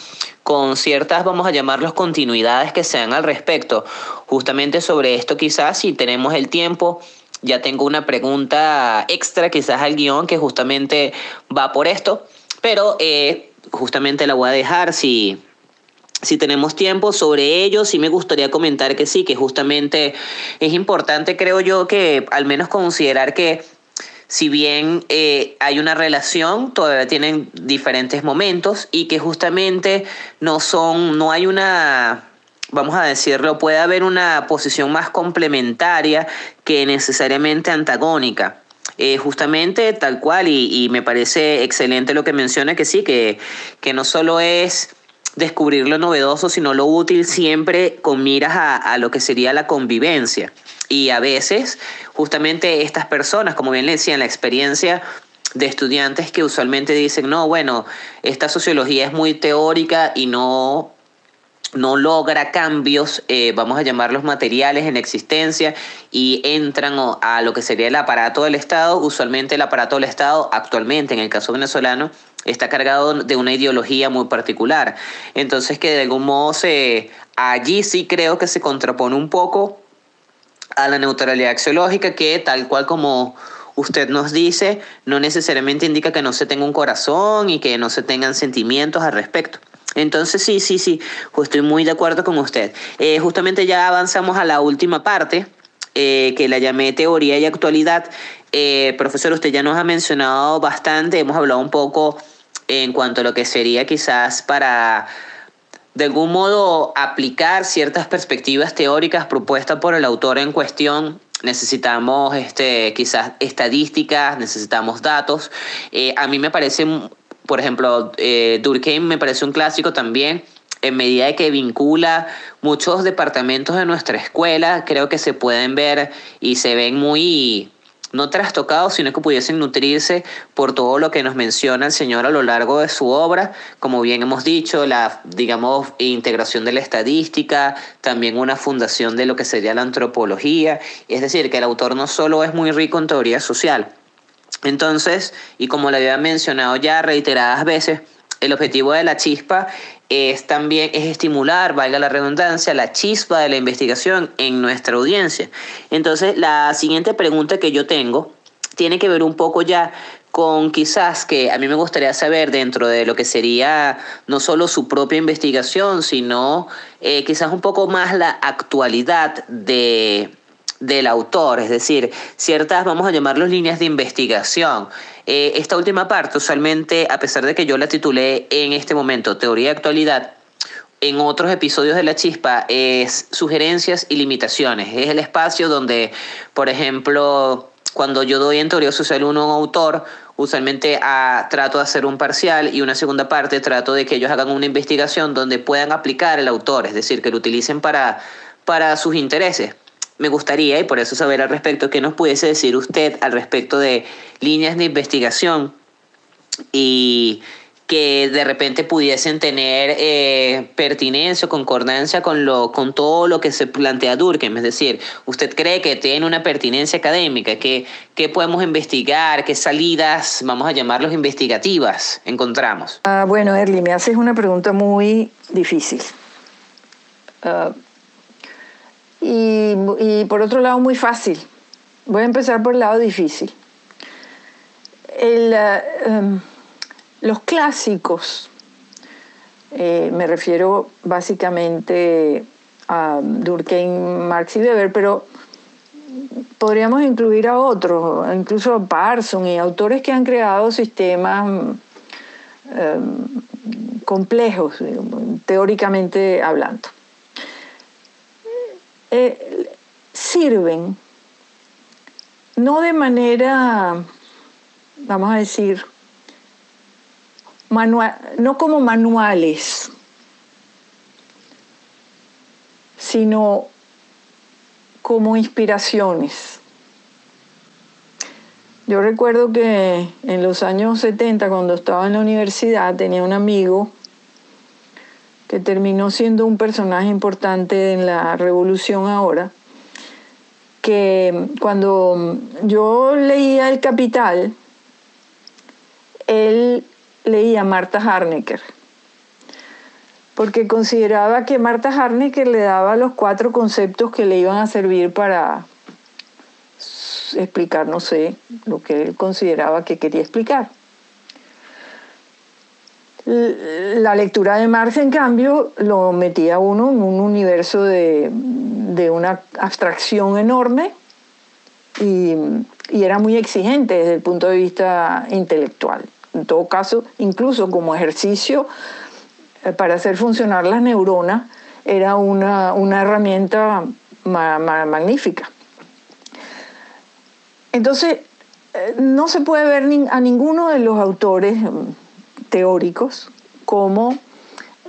con ciertas, vamos a llamarlos continuidades que sean al respecto. Justamente sobre esto quizás si tenemos el tiempo, ya tengo una pregunta extra quizás al guion que justamente va por esto, pero eh, justamente la voy a dejar si, si tenemos tiempo sobre ello, sí me gustaría comentar que sí, que justamente es importante, creo yo, que al menos considerar que si bien eh, hay una relación, todavía tienen diferentes momentos y que justamente no son, no hay una, vamos a decirlo, puede haber una posición más complementaria que necesariamente antagónica. Eh, justamente tal cual, y, me parece excelente lo que menciona, que sí, que, que no solo es descubrir lo novedoso, sino lo útil siempre con miras a, a lo que sería la convivencia. Y a veces, justamente estas personas, como bien le decía, en la experiencia de estudiantes que usualmente dicen, no, bueno, esta sociología es muy teórica y no no logra cambios, eh, vamos a llamarlos materiales en existencia, y entran a lo que sería el aparato del Estado. Usualmente el aparato del Estado, actualmente en el caso venezolano, está cargado de una ideología muy particular. Entonces que de algún modo se, allí sí creo que se contrapone un poco a la neutralidad axiológica que tal cual como usted nos dice, no necesariamente indica que no se tenga un corazón y que no se tengan sentimientos al respecto. Entonces sí, sí, sí, pues estoy muy de acuerdo con usted. Eh, justamente ya avanzamos a la última parte, eh, que la llamé teoría y actualidad. Eh, profesor, usted ya nos ha mencionado bastante, hemos hablado un poco en cuanto a lo que sería quizás para de algún modo aplicar ciertas perspectivas teóricas propuestas por el autor en cuestión. Necesitamos este, quizás estadísticas, necesitamos datos. Eh, a mí me parece, por ejemplo, eh, Durkheim me parece un clásico también en medida de que vincula muchos departamentos de nuestra escuela, creo que se pueden ver y se ven muy no trastocados, sino que pudiesen nutrirse por todo lo que nos menciona el Señor a lo largo de su obra, como bien hemos dicho, la, digamos, integración de la estadística, también una fundación de lo que sería la antropología, es decir, que el autor no solo es muy rico en teoría social. Entonces, y como le había mencionado ya reiteradas veces, el objetivo de la chispa es también es estimular, valga la redundancia, la chispa de la investigación en nuestra audiencia. Entonces, la siguiente pregunta que yo tengo tiene que ver un poco ya con quizás que a mí me gustaría saber dentro de lo que sería no solo su propia investigación, sino eh, quizás un poco más la actualidad de, del autor, es decir, ciertas, vamos a llamarlos líneas de investigación. Eh, esta última parte, usualmente, a pesar de que yo la titulé en este momento Teoría de Actualidad, en otros episodios de La Chispa es sugerencias y limitaciones. Es el espacio donde, por ejemplo, cuando yo doy en teoría social uno a un autor, usualmente ah, trato de hacer un parcial y una segunda parte trato de que ellos hagan una investigación donde puedan aplicar el autor, es decir, que lo utilicen para, para sus intereses me gustaría, y por eso saber al respecto, qué nos pudiese decir usted al respecto de líneas de investigación y que de repente pudiesen tener eh, pertinencia o concordancia con, lo, con todo lo que se plantea Durkheim. Es decir, ¿usted cree que tiene una pertinencia académica? ¿Qué, qué podemos investigar? ¿Qué salidas, vamos a llamarlos investigativas, encontramos? Ah, bueno, Erly, me haces una pregunta muy difícil. Uh, y, por otro lado muy fácil. Voy a empezar por el lado difícil. Eh, em, los clásicos, eh, me refiero básicamente a Durkheim, Marx y Weber, pero podríamos incluir a otros, incluso a Parson y autores que han creado sistemas em, complejos, teóricamente hablando. Eh, sirven no de manera, vamos a decir, no como manuales, sino como inspiraciones. Yo recuerdo que en los años 70, cuando estaba en la universidad, tenía un amigo que terminó siendo un personaje importante en la revolución ahora, que cuando yo leía El Capital, él leía Marta Harnecker, porque consideraba que Marta Harnecker le daba los cuatro conceptos que le iban a servir para explicar, no sé, lo que él consideraba que quería explicar. La lectura de Marx, en cambio, lo metía uno en un universo de, una abstracción enorme y, era muy exigente desde el punto de vista intelectual. En todo caso, incluso como ejercicio eh, para hacer funcionar las neuronas, era una, herramienta magnífica. Entonces, eh, no se puede ver a ninguno de los autores teóricos como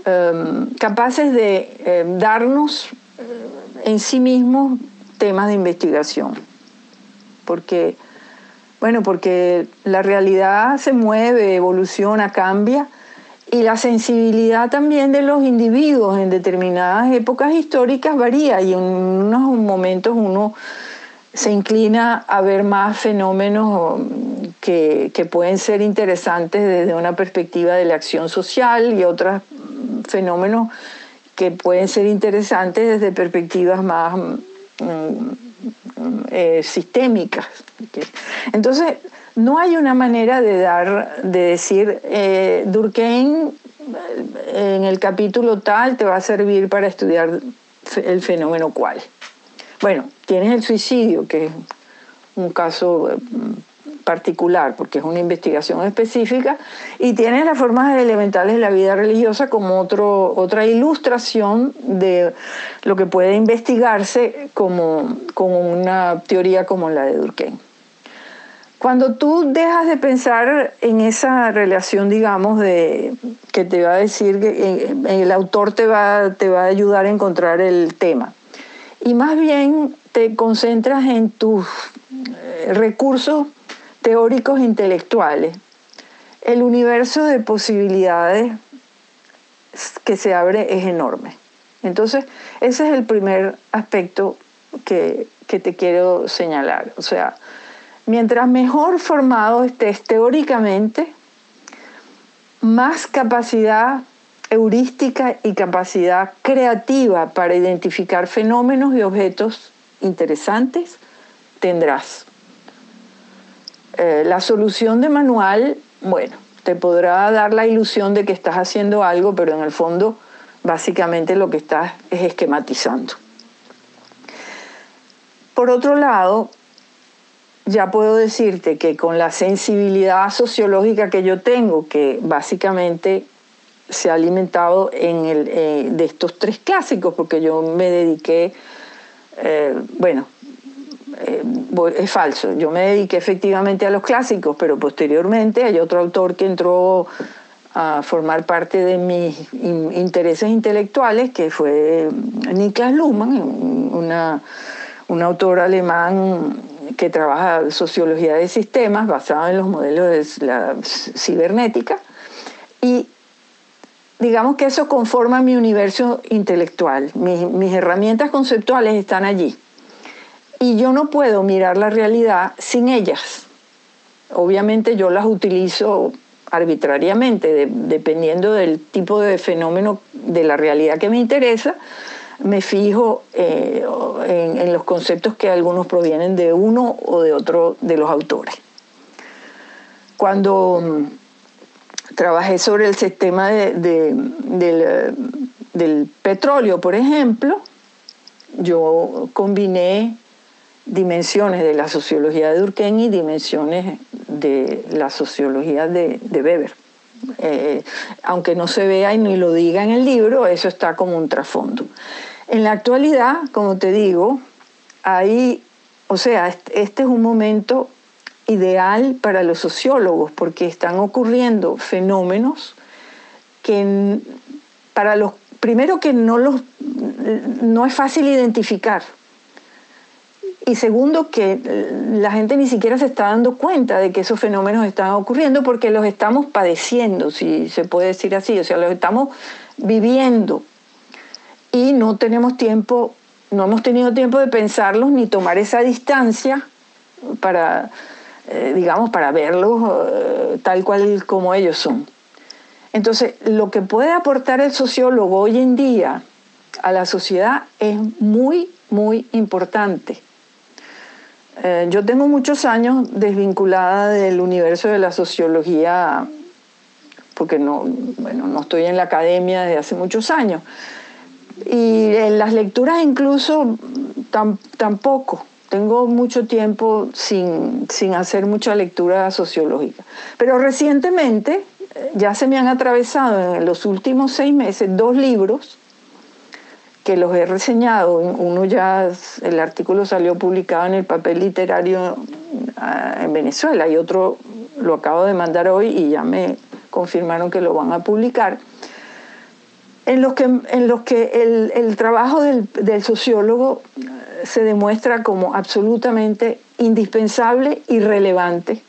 em, capaces de em, darnos eh, en sí mismos temas de investigación. Porque, bueno, porque la realidad se mueve, evoluciona, cambia, y la sensibilidad también de los individuos en determinadas épocas históricas varía, y en unos momentos uno se inclina a ver más fenómenos que, pueden ser interesantes desde una perspectiva de la acción social y otros fenómenos que pueden ser interesantes desde perspectivas más mm, eh, sistémicas. Entonces, no hay una manera de dar, de decir, eh, Durkheim eh, en el capítulo tal te va a servir para estudiar el fenómeno cual. Bueno, tienes el suicidio, que es un caso particular, porque es una investigación específica, y tiene las formas elementales de la vida religiosa como otro, otra ilustración de lo que puede investigarse como, como una teoría como la de Durkheim. Cuando tú dejas de pensar en esa relación, digamos, de que te va a decir que eh, el autor te va, te va a ayudar a encontrar el tema, y más bien te concentras en tus eh, recursos teóricos intelectuales, el universo de posibilidades que se abre es enorme. Entonces, ese es el primer aspecto que, te quiero señalar. O sea, mientras mejor formado estés teóricamente, más capacidad heurística y capacidad creativa para identificar fenómenos y objetos interesantes, tendrás. Eh, la solución de manual, bueno, te podrá dar la ilusión de que estás haciendo algo, pero en el fondo básicamente lo que estás es esquematizando. Por otro lado, ya puedo decirte que con la sensibilidad sociológica que yo tengo, que básicamente se ha alimentado en el, eh, de estos tres clásicos, porque yo me dediqué, eh, bueno, eh, es falso, yo me dediqué efectivamente a los clásicos, pero posteriormente hay otro autor que entró a formar parte de mis intereses intelectuales, que fue Niklas Luhmann, una, un autor alemán que trabaja sociología de sistemas basado en los modelos de la cibernética. Y digamos que eso conforma mi universo intelectual. Mis, herramientas conceptuales están allí. Y yo no puedo mirar la realidad sin ellas. Obviamente yo las utilizo arbitrariamente, dependiendo del tipo de fenómeno de la realidad que me interesa, me fijo eh, en, los conceptos que algunos provienen de uno o de otro de los autores. Cuando mm, trabajé sobre el sistema del, del petróleo, por ejemplo, yo combiné dimensiones de la sociología de Durkheim y dimensiones de la sociología de, Weber. Eh, aunque no se vea y ni lo diga en el libro, eso está como un trasfondo. En la actualidad, como te digo, hay, o sea, este es un momento ideal para los sociólogos porque están ocurriendo fenómenos que para los primero que no los no es fácil identificar y segundo, que la gente ni siquiera se está dando cuenta de que esos fenómenos están ocurriendo porque los estamos padeciendo, si se puede decir así, o sea, los estamos viviendo y no tenemos tiempo, no hemos tenido tiempo de pensarlos ni tomar esa distancia para, eh, digamos, para verlos eh, tal cual como ellos son. Entonces, lo que puede aportar el sociólogo hoy en día a la sociedad es muy, muy importante. Eh, yo tengo muchos años desvinculada del universo de la sociología, porque no, bueno, no estoy en la academia desde hace muchos años. Y en las lecturas incluso tampoco. Tengo mucho tiempo sin, sin hacer mucha lectura sociológica. Pero recientemente eh, ya se me han atravesado en los últimos seis meses dos libros que los he reseñado. Uno ya, el artículo salió publicado en el papel literario ah, en Venezuela y otro lo acabo de mandar hoy y ya me confirmaron que lo van a publicar. En los que, en los que el, trabajo del, del sociólogo eh, se demuestra como absolutamente indispensable y relevante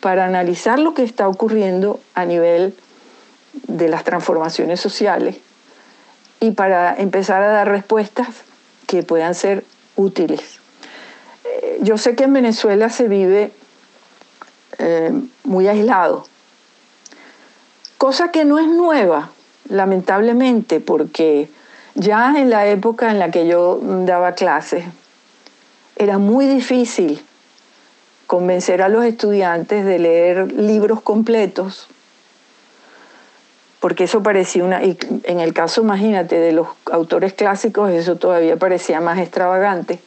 para analizar lo que está ocurriendo a nivel de las transformaciones sociales y para empezar a dar respuestas que puedan ser útiles. Eh, yo sé que en Venezuela se vive eh, muy aislado, cosa que no es nueva, lamentablemente, porque ya en la época en la que yo daba clases, era muy difícil convencer a los estudiantes de leer libros completos porque eso parecía una, y en el caso, imagínate, de los autores clásicos, eso todavía parecía más extravagante,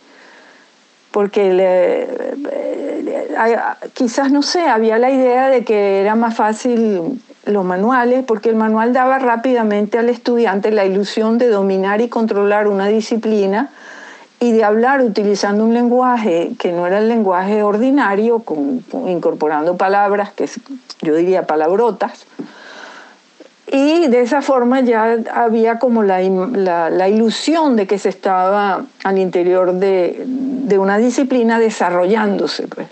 porque quizás, no sé, había la idea de que era más fácil los manuales, porque el manual daba rápidamente al estudiante la ilusión de dominar y controlar una disciplina y de hablar utilizando un lenguaje que no era el lenguaje ordinario, incorporando palabras que yo diría palabrotas, y de esa forma ya había como la, ilusión de que se estaba al interior de, una disciplina desarrollándose. Pues.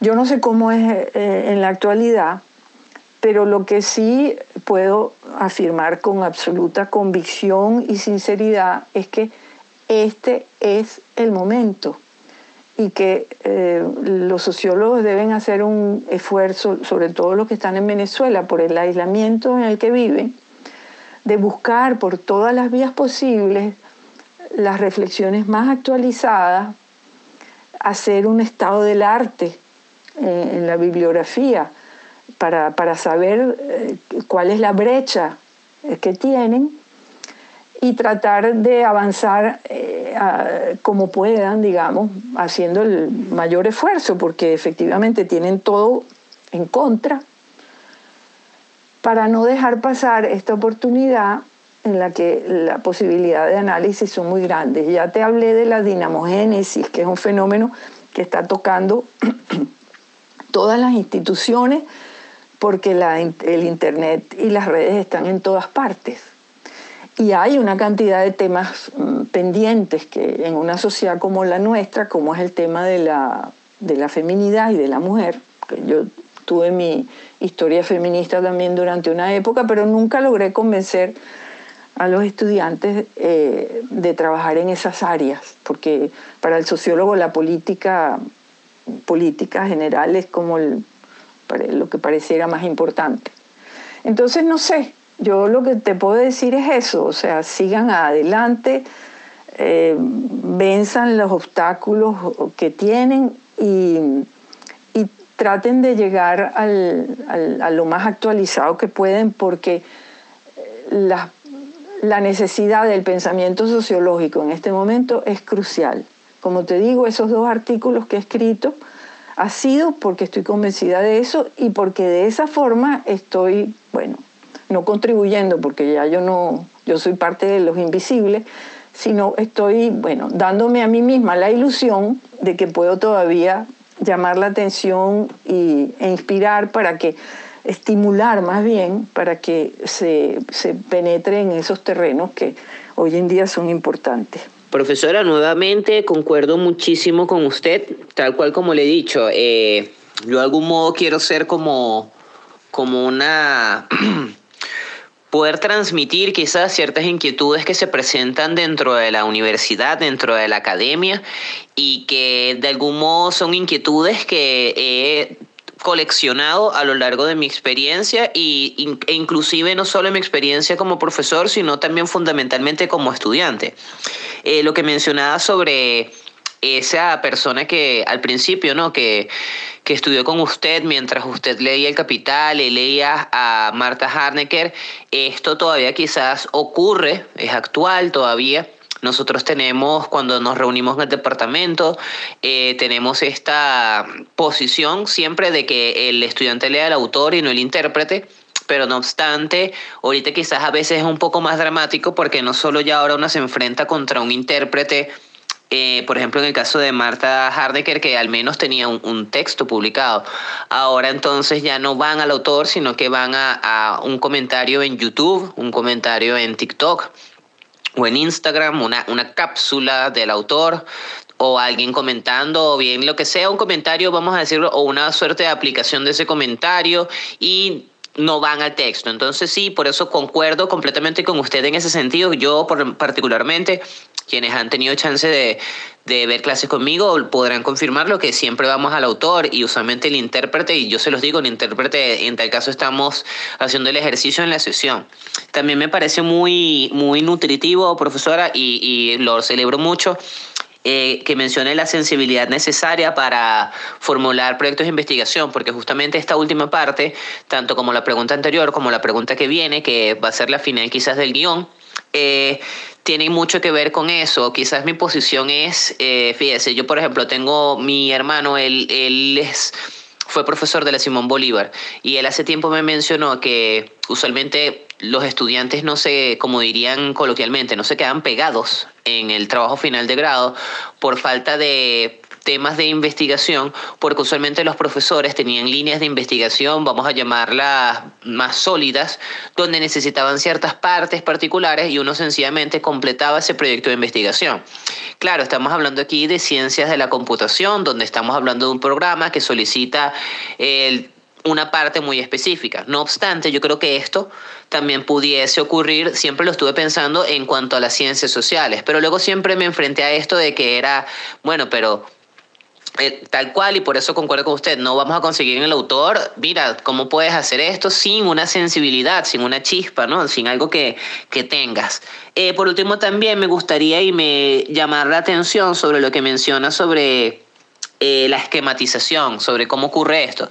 Yo no sé cómo es eh, en la actualidad, pero lo que sí puedo afirmar con absoluta convicción y sinceridad es que este es el momento y que eh, los sociólogos deben hacer un esfuerzo, sobre todo los que están en Venezuela, por el aislamiento en el que viven, de buscar por todas las vías posibles las reflexiones más actualizadas, hacer un estado del arte eh, en la bibliografía para, para saber eh, cuál es la brecha que tienen y tratar de avanzar eh, como puedan, digamos, haciendo el mayor esfuerzo, porque efectivamente tienen todo en contra, para no dejar pasar esta oportunidad en la que la posibilidad de análisis son muy grandes. Ya te hablé de la dinamogénesis, que es un fenómeno que está tocando todas las instituciones, porque el Internet y las redes están en todas partes. Y hay una cantidad de temas mm, pendientes que en una sociedad como la nuestra, como es el tema de la, de la feminidad y de la mujer, que yo tuve mi historia feminista también durante una época, pero nunca logré convencer a los estudiantes eh, de trabajar en esas áreas, porque para el sociólogo la política, política general es como lo que pareciera más importante. Entonces, no sé, yo lo que te puedo decir es eso, o sea, sigan adelante, eh, venzan los obstáculos que tienen y, traten de llegar a lo más actualizado que pueden porque la, la necesidad del pensamiento sociológico en este momento es crucial. Como te digo, esos dos artículos que he escrito ha sido porque estoy convencida de eso y porque de esa forma estoy, bueno, no contribuyendo, porque ya yo no, yo soy parte de los invisibles, sino estoy, bueno, dándome a mí misma la ilusión de que puedo todavía llamar la atención y, e inspirar para que, estimular más bien, para que se, se penetre en esos terrenos que hoy en día son importantes. Profesora, nuevamente concuerdo muchísimo con usted, tal cual como le he dicho. Eh, yo de algún modo quiero ser como, como una poder transmitir quizás ciertas inquietudes que se presentan dentro de la universidad, dentro de la academia, y que de algún modo son inquietudes que he coleccionado a lo largo de mi experiencia y, e inclusive no solo en mi experiencia como profesor, sino también fundamentalmente como estudiante. Eh, lo que mencionaba sobre esa persona que al principio, ¿no? Que, que estudió con usted mientras usted leía El Capital y leía a Marta Harnecker, esto todavía quizás ocurre, es actual todavía. Nosotros tenemos, cuando nos reunimos en el departamento, eh, tenemos esta posición siempre de que el estudiante lea al autor y no el intérprete pero no obstante, ahorita quizás a veces es un poco más dramático porque no solo ya ahora uno se enfrenta contra un intérprete eh, por ejemplo, en el caso de Marta Hardecker, que al menos tenía un, texto publicado. Ahora entonces ya no van al autor, sino que van a, un comentario en YouTube, un comentario en TikTok o en Instagram, una, una cápsula del autor o alguien comentando, o bien lo que sea, un comentario, vamos a decirlo, o una suerte de aplicación de ese comentario y no van al texto. Entonces sí, por eso concuerdo completamente con usted en ese sentido. Yo particularmente quienes han tenido chance de, ver clases conmigo podrán confirmar lo que siempre vamos al autor y usualmente el intérprete, y yo se los digo, el intérprete, en tal caso estamos haciendo el ejercicio en la sesión. También me parece muy, muy nutritivo, profesora, y, y lo celebro mucho. Eh, que mencione la sensibilidad necesaria para formular proyectos de investigación, porque justamente esta última parte, tanto como la pregunta anterior como la pregunta que viene, que va a ser la final quizás del guion, eh, tiene mucho que ver con eso. Quizás mi posición es, eh, fíjese, yo por ejemplo tengo mi hermano, él, él es, fue profesor de la Simón Bolívar y él hace tiempo me mencionó que usualmente los estudiantes no se, como dirían coloquialmente, no se quedan pegados en el trabajo final de grado por falta de temas de investigación, porque usualmente los profesores tenían líneas de investigación, vamos a llamarlas más sólidas, donde necesitaban ciertas partes particulares y uno sencillamente completaba ese proyecto de investigación. Claro, estamos hablando aquí de ciencias de la computación, donde estamos hablando de un programa que solicita una parte muy específica. No obstante, yo creo que esto también pudiese ocurrir, siempre lo estuve pensando en cuanto a las ciencias sociales, pero luego siempre me enfrenté a esto de que era, bueno, pero eh, tal cual, y por eso concuerdo con usted, no vamos a conseguir en el autor, mira, ¿cómo puedes hacer esto sin una sensibilidad, sin una chispa, ¿no? sin algo que, que tengas? Eh, por último, también me gustaría y me llamar la atención sobre lo que menciona sobre eh, la esquematización, sobre cómo ocurre esto.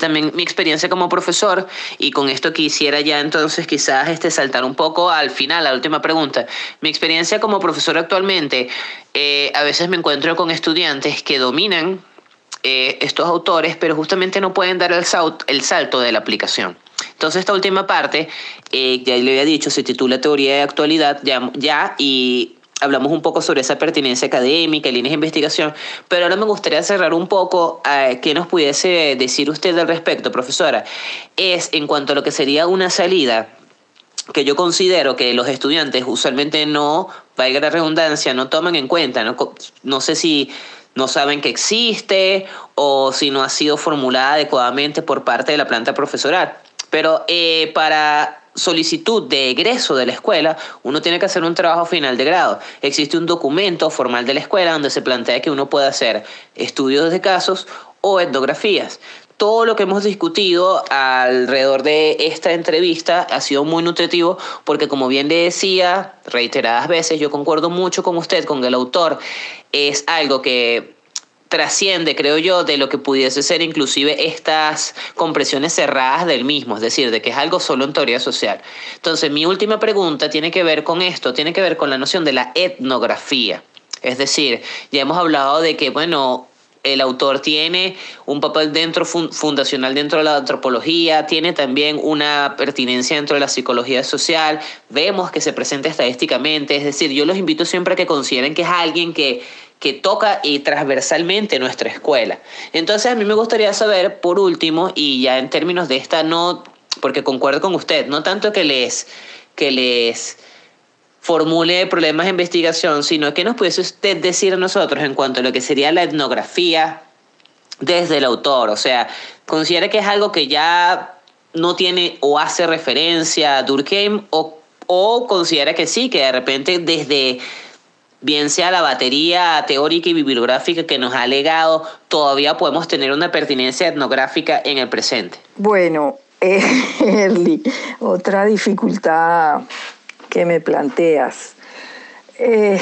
también mi experiencia como profesor, y con esto quisiera ya entonces quizás este, saltar un poco al final, la última pregunta. Mi experiencia como profesor actualmente eh, a veces me encuentro con estudiantes que dominan eh, estos autores, pero justamente no pueden dar el, salto, el salto de la aplicación. Entonces esta última parte, eh, ya le había dicho, se titula Teoría de Actualidad, ya, ya y hablamos un poco sobre esa pertinencia académica líneas de investigación, pero ahora me gustaría cerrar un poco a qué nos pudiese decir usted al respecto, profesora. Es en cuanto a lo que sería una salida que yo considero que los estudiantes usualmente no, valga la redundancia, no toman en cuenta. No, no sé si no saben que existe o si no ha sido formulada adecuadamente por parte de la planta profesoral. Pero eh, para solicitud de egreso de la escuela, uno tiene que hacer un trabajo final de grado. Existe un documento formal de la escuela donde se plantea que uno puede hacer estudios de casos o etnografías todo lo que hemos discutido alrededor de esta entrevista ha sido muy nutritivo porque como bien le decía reiteradas veces, yo concuerdo mucho con usted, con el autor, es algo que trasciende, creo yo, de lo que pudiese ser inclusive estas compresiones cerradas del mismo, es decir, de que es algo solo en teoría social. Entonces, mi última pregunta tiene que ver con esto, tiene que ver con la noción de la etnografía. Es decir, ya hemos hablado de que, bueno, el autor tiene un papel dentro fundacional dentro de la antropología, tiene también una pertinencia dentro de la psicología social, vemos que se presenta estadísticamente, es decir, yo los invito siempre a que consideren que es alguien que, que toca y transversalmente nuestra escuela. Entonces a mí me gustaría saber, por último, y ya en términos de esta no, porque concuerdo con usted, no tanto que les, que les formule problemas de investigación, sino que nos pudiese usted decir a nosotros en cuanto a lo que sería la etnografía desde el autor. O sea, considera que es algo que ya no tiene o hace referencia a Durkheim o, o considera que sí, que de repente desde bien sea la batería teórica y bibliográfica que nos ha legado, todavía podemos tener una pertinencia etnográfica en el presente. Bueno, eh, otra dificultad que me planteas. Eh,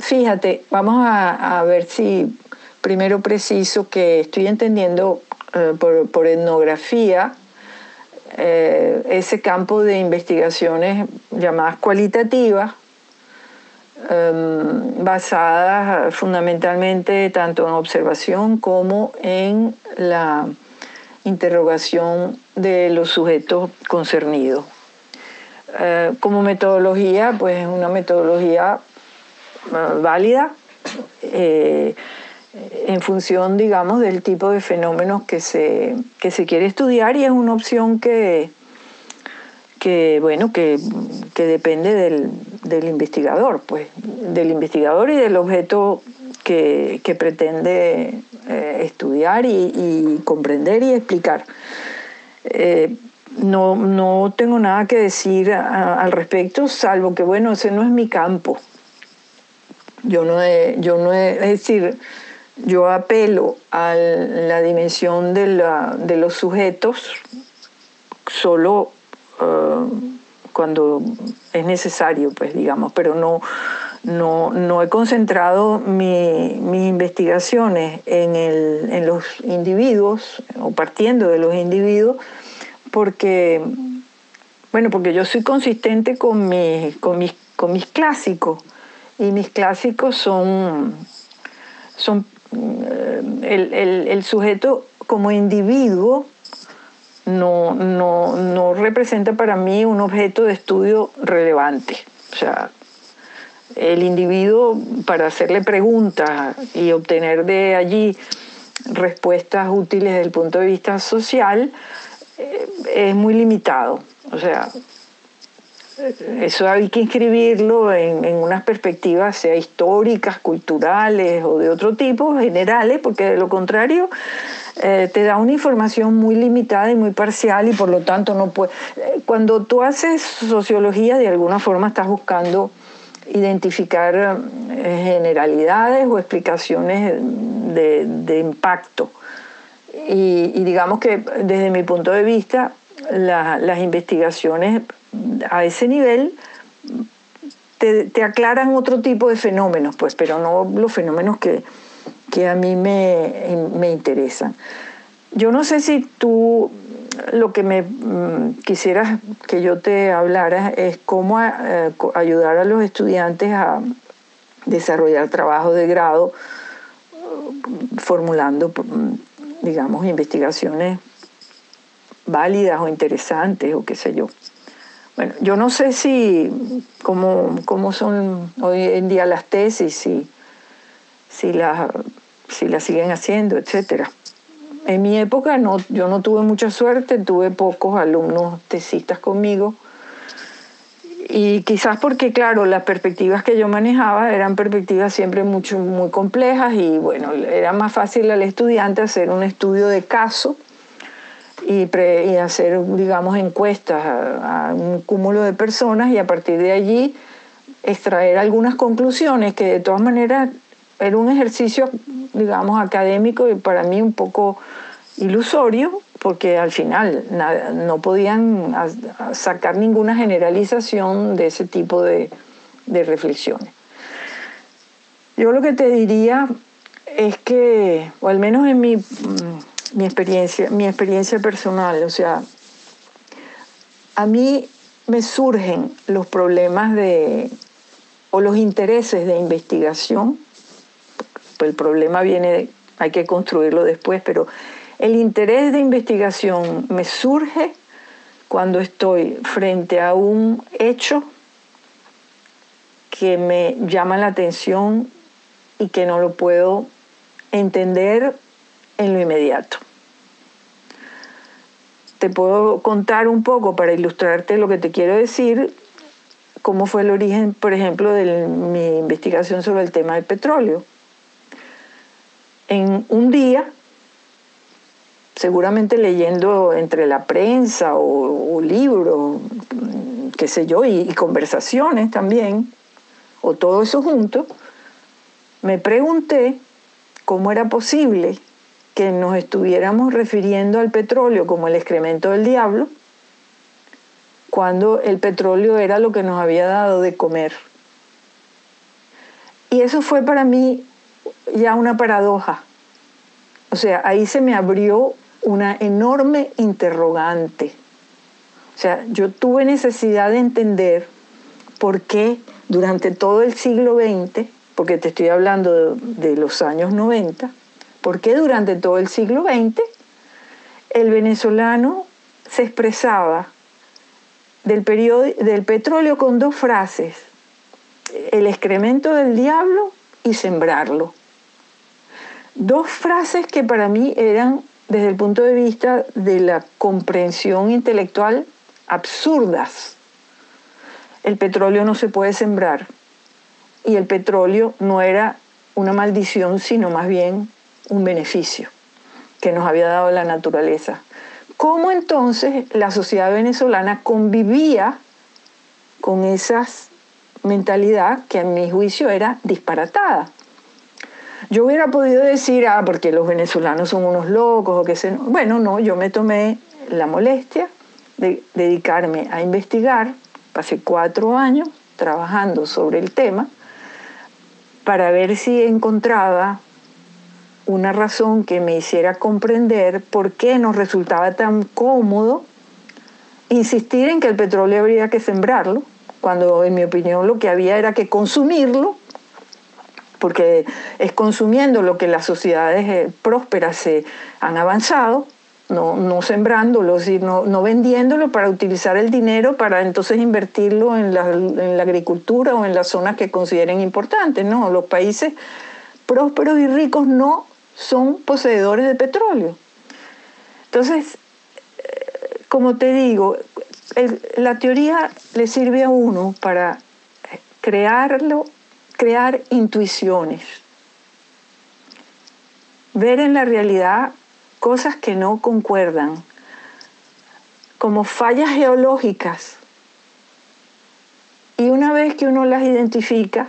fíjate, vamos a, ver si primero preciso que estoy entendiendo eh, por, etnografía eh, ese campo de investigaciones llamadas cualitativas, em, basadas fundamentalmente tanto en observación como en la interrogación de los sujetos concernidos. Eh, como metodología, pues es una metodología eh, válida eh, en función, digamos, del tipo de fenómenos que se, que se quiere estudiar y es una opción que, que bueno, que, depende del, investigador, pues, del investigador y del objeto que, pretende estudiar y, comprender y explicar no, no tengo nada que decir al respecto, salvo que, bueno, ese no es mi campo. Yo no he, yo no he, es decir, yo apelo a la dimensión de, la, de los sujetos solo eh, cuando es necesario, pues digamos, pero no, no, no he concentrado mi, mis investigaciones en, el, en los individuos o partiendo de los individuos porque, bueno, porque yo soy consistente con, mi, con, mis, con mis clásicos y mis clásicos son, son eh, el, sujeto como individuo no, no, representa para mí un objeto de estudio relevante. O sea, el individuo para hacerle preguntas y obtener de allí respuestas útiles desde el punto de vista social, eh, es muy limitado. O sea, eso hay que inscribirlo en, unas perspectivas, sea históricas, culturales o de otro tipo, generales, porque de lo contrario eh, te da una información muy limitada y muy parcial y por lo tanto no puede... Eh, cuando tú haces sociología, de alguna forma estás buscando identificar eh, generalidades o explicaciones de, impacto. Y, digamos que desde mi punto de vista, las investigaciones a ese nivel te, aclaran otro tipo de fenómenos, pues, pero no los fenómenos que, a mí me, me interesan. Yo no sé si tú lo que me mm, quisieras que yo te hablara es cómo eh, ayudar a los estudiantes a desarrollar trabajo de grado formulando, mm, digamos, investigaciones válidas o interesantes o qué sé yo. Bueno, yo no sé si cómo, cómo son hoy en día las tesis, si, si las si la siguen haciendo, etcétera. En mi época no, yo no tuve mucha suerte, tuve pocos alumnos tesistas conmigo. Y quizás porque, claro, las perspectivas que yo manejaba eran perspectivas siempre mucho, muy complejas y bueno, era más fácil al estudiante hacer un estudio de caso y, hacer, digamos, encuestas a, a un cúmulo de personas y a partir de allí extraer algunas conclusiones que de todas maneras era un ejercicio, digamos, académico y para mí un poco ilusorio, porque al final no podían sacar ninguna generalización de ese tipo de, reflexiones. Yo lo que te diría es que, o al menos en mi, mm, mi, experiencia, mi experiencia personal, o sea, a mí me surgen los problemas de, o los intereses de investigación el problema viene, hay que construirlo después, pero el interés de investigación me surge cuando estoy frente a un hecho que me llama la atención y que no lo puedo entender en lo inmediato. Te puedo contar un poco para ilustrarte lo que te quiero decir, cómo fue el origen, por ejemplo, de mi investigación sobre el tema del petróleo en un día, seguramente leyendo entre la prensa o, libros, qué sé yo, y, y conversaciones también, o todo eso junto, me pregunté cómo era posible que nos estuviéramos refiriendo al petróleo como el excremento del diablo, cuando el petróleo era lo que nos había dado de comer. Y eso fue para mí ya una paradoja. O sea, ahí se me abrió una enorme interrogante. O sea, yo tuve necesidad de entender por qué durante todo el siglo XX, porque te estoy hablando de, los años 90, por qué durante todo el siglo XX el venezolano se expresaba del, del petróleo con dos frases, el excremento del diablo y sembrarlo. Dos frases que para mí eran, desde el punto de vista de la comprensión intelectual, absurdas. El petróleo no se puede sembrar y el petróleo no era una maldición, sino más bien un beneficio que nos había dado la naturaleza. ¿Cómo entonces la sociedad venezolana convivía con esa mentalidad que a mi juicio era disparatada? Yo hubiera podido decir, ah, porque los venezolanos son unos locos o qué sé. Bueno, no, yo me tomé la molestia de dedicarme a investigar, pasé cuatro años trabajando sobre el tema, para ver si encontraba una razón que me hiciera comprender por qué nos resultaba tan cómodo insistir en que el petróleo habría que sembrarlo, cuando en mi opinión lo que había era que consumirlo porque es consumiendo lo que las sociedades eh, prósperas se han avanzado, no, no sembrándolo, sino no vendiéndolo para utilizar el dinero para entonces invertirlo en la, en la agricultura o en las zonas que consideren importantes. No, los países prósperos y ricos no son poseedores de petróleo. Entonces, eh, como te digo, la teoría le sirve a uno para crearlo crear intuiciones, ver en la realidad cosas que no concuerdan, como fallas geológicas. Y una vez que uno las identifica,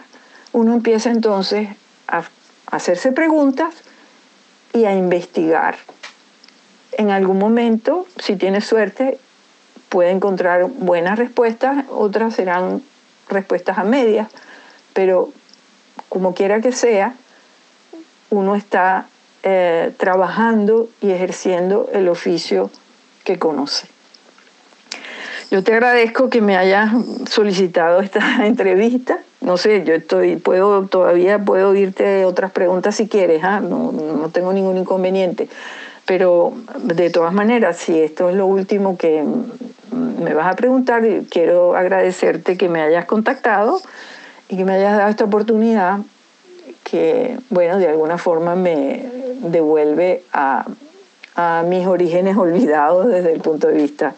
uno empieza entonces a hacerse preguntas y a investigar. En algún momento, si tiene suerte, puede encontrar buenas respuestas, otras serán respuestas a medias, pero como quiera que sea, uno está eh, trabajando y ejerciendo el oficio que conoce. Yo te agradezco que me hayas solicitado esta entrevista. No sé, yo estoy, puedo, todavía puedo oírte otras preguntas si quieres, ¿ah? no, no tengo ningún inconveniente. Pero de todas maneras, si esto es lo último que me vas a preguntar, quiero agradecerte que me hayas contactado y que me hayas dado esta oportunidad que, bueno, de alguna forma me devuelve a, a mis orígenes olvidados desde el punto de vista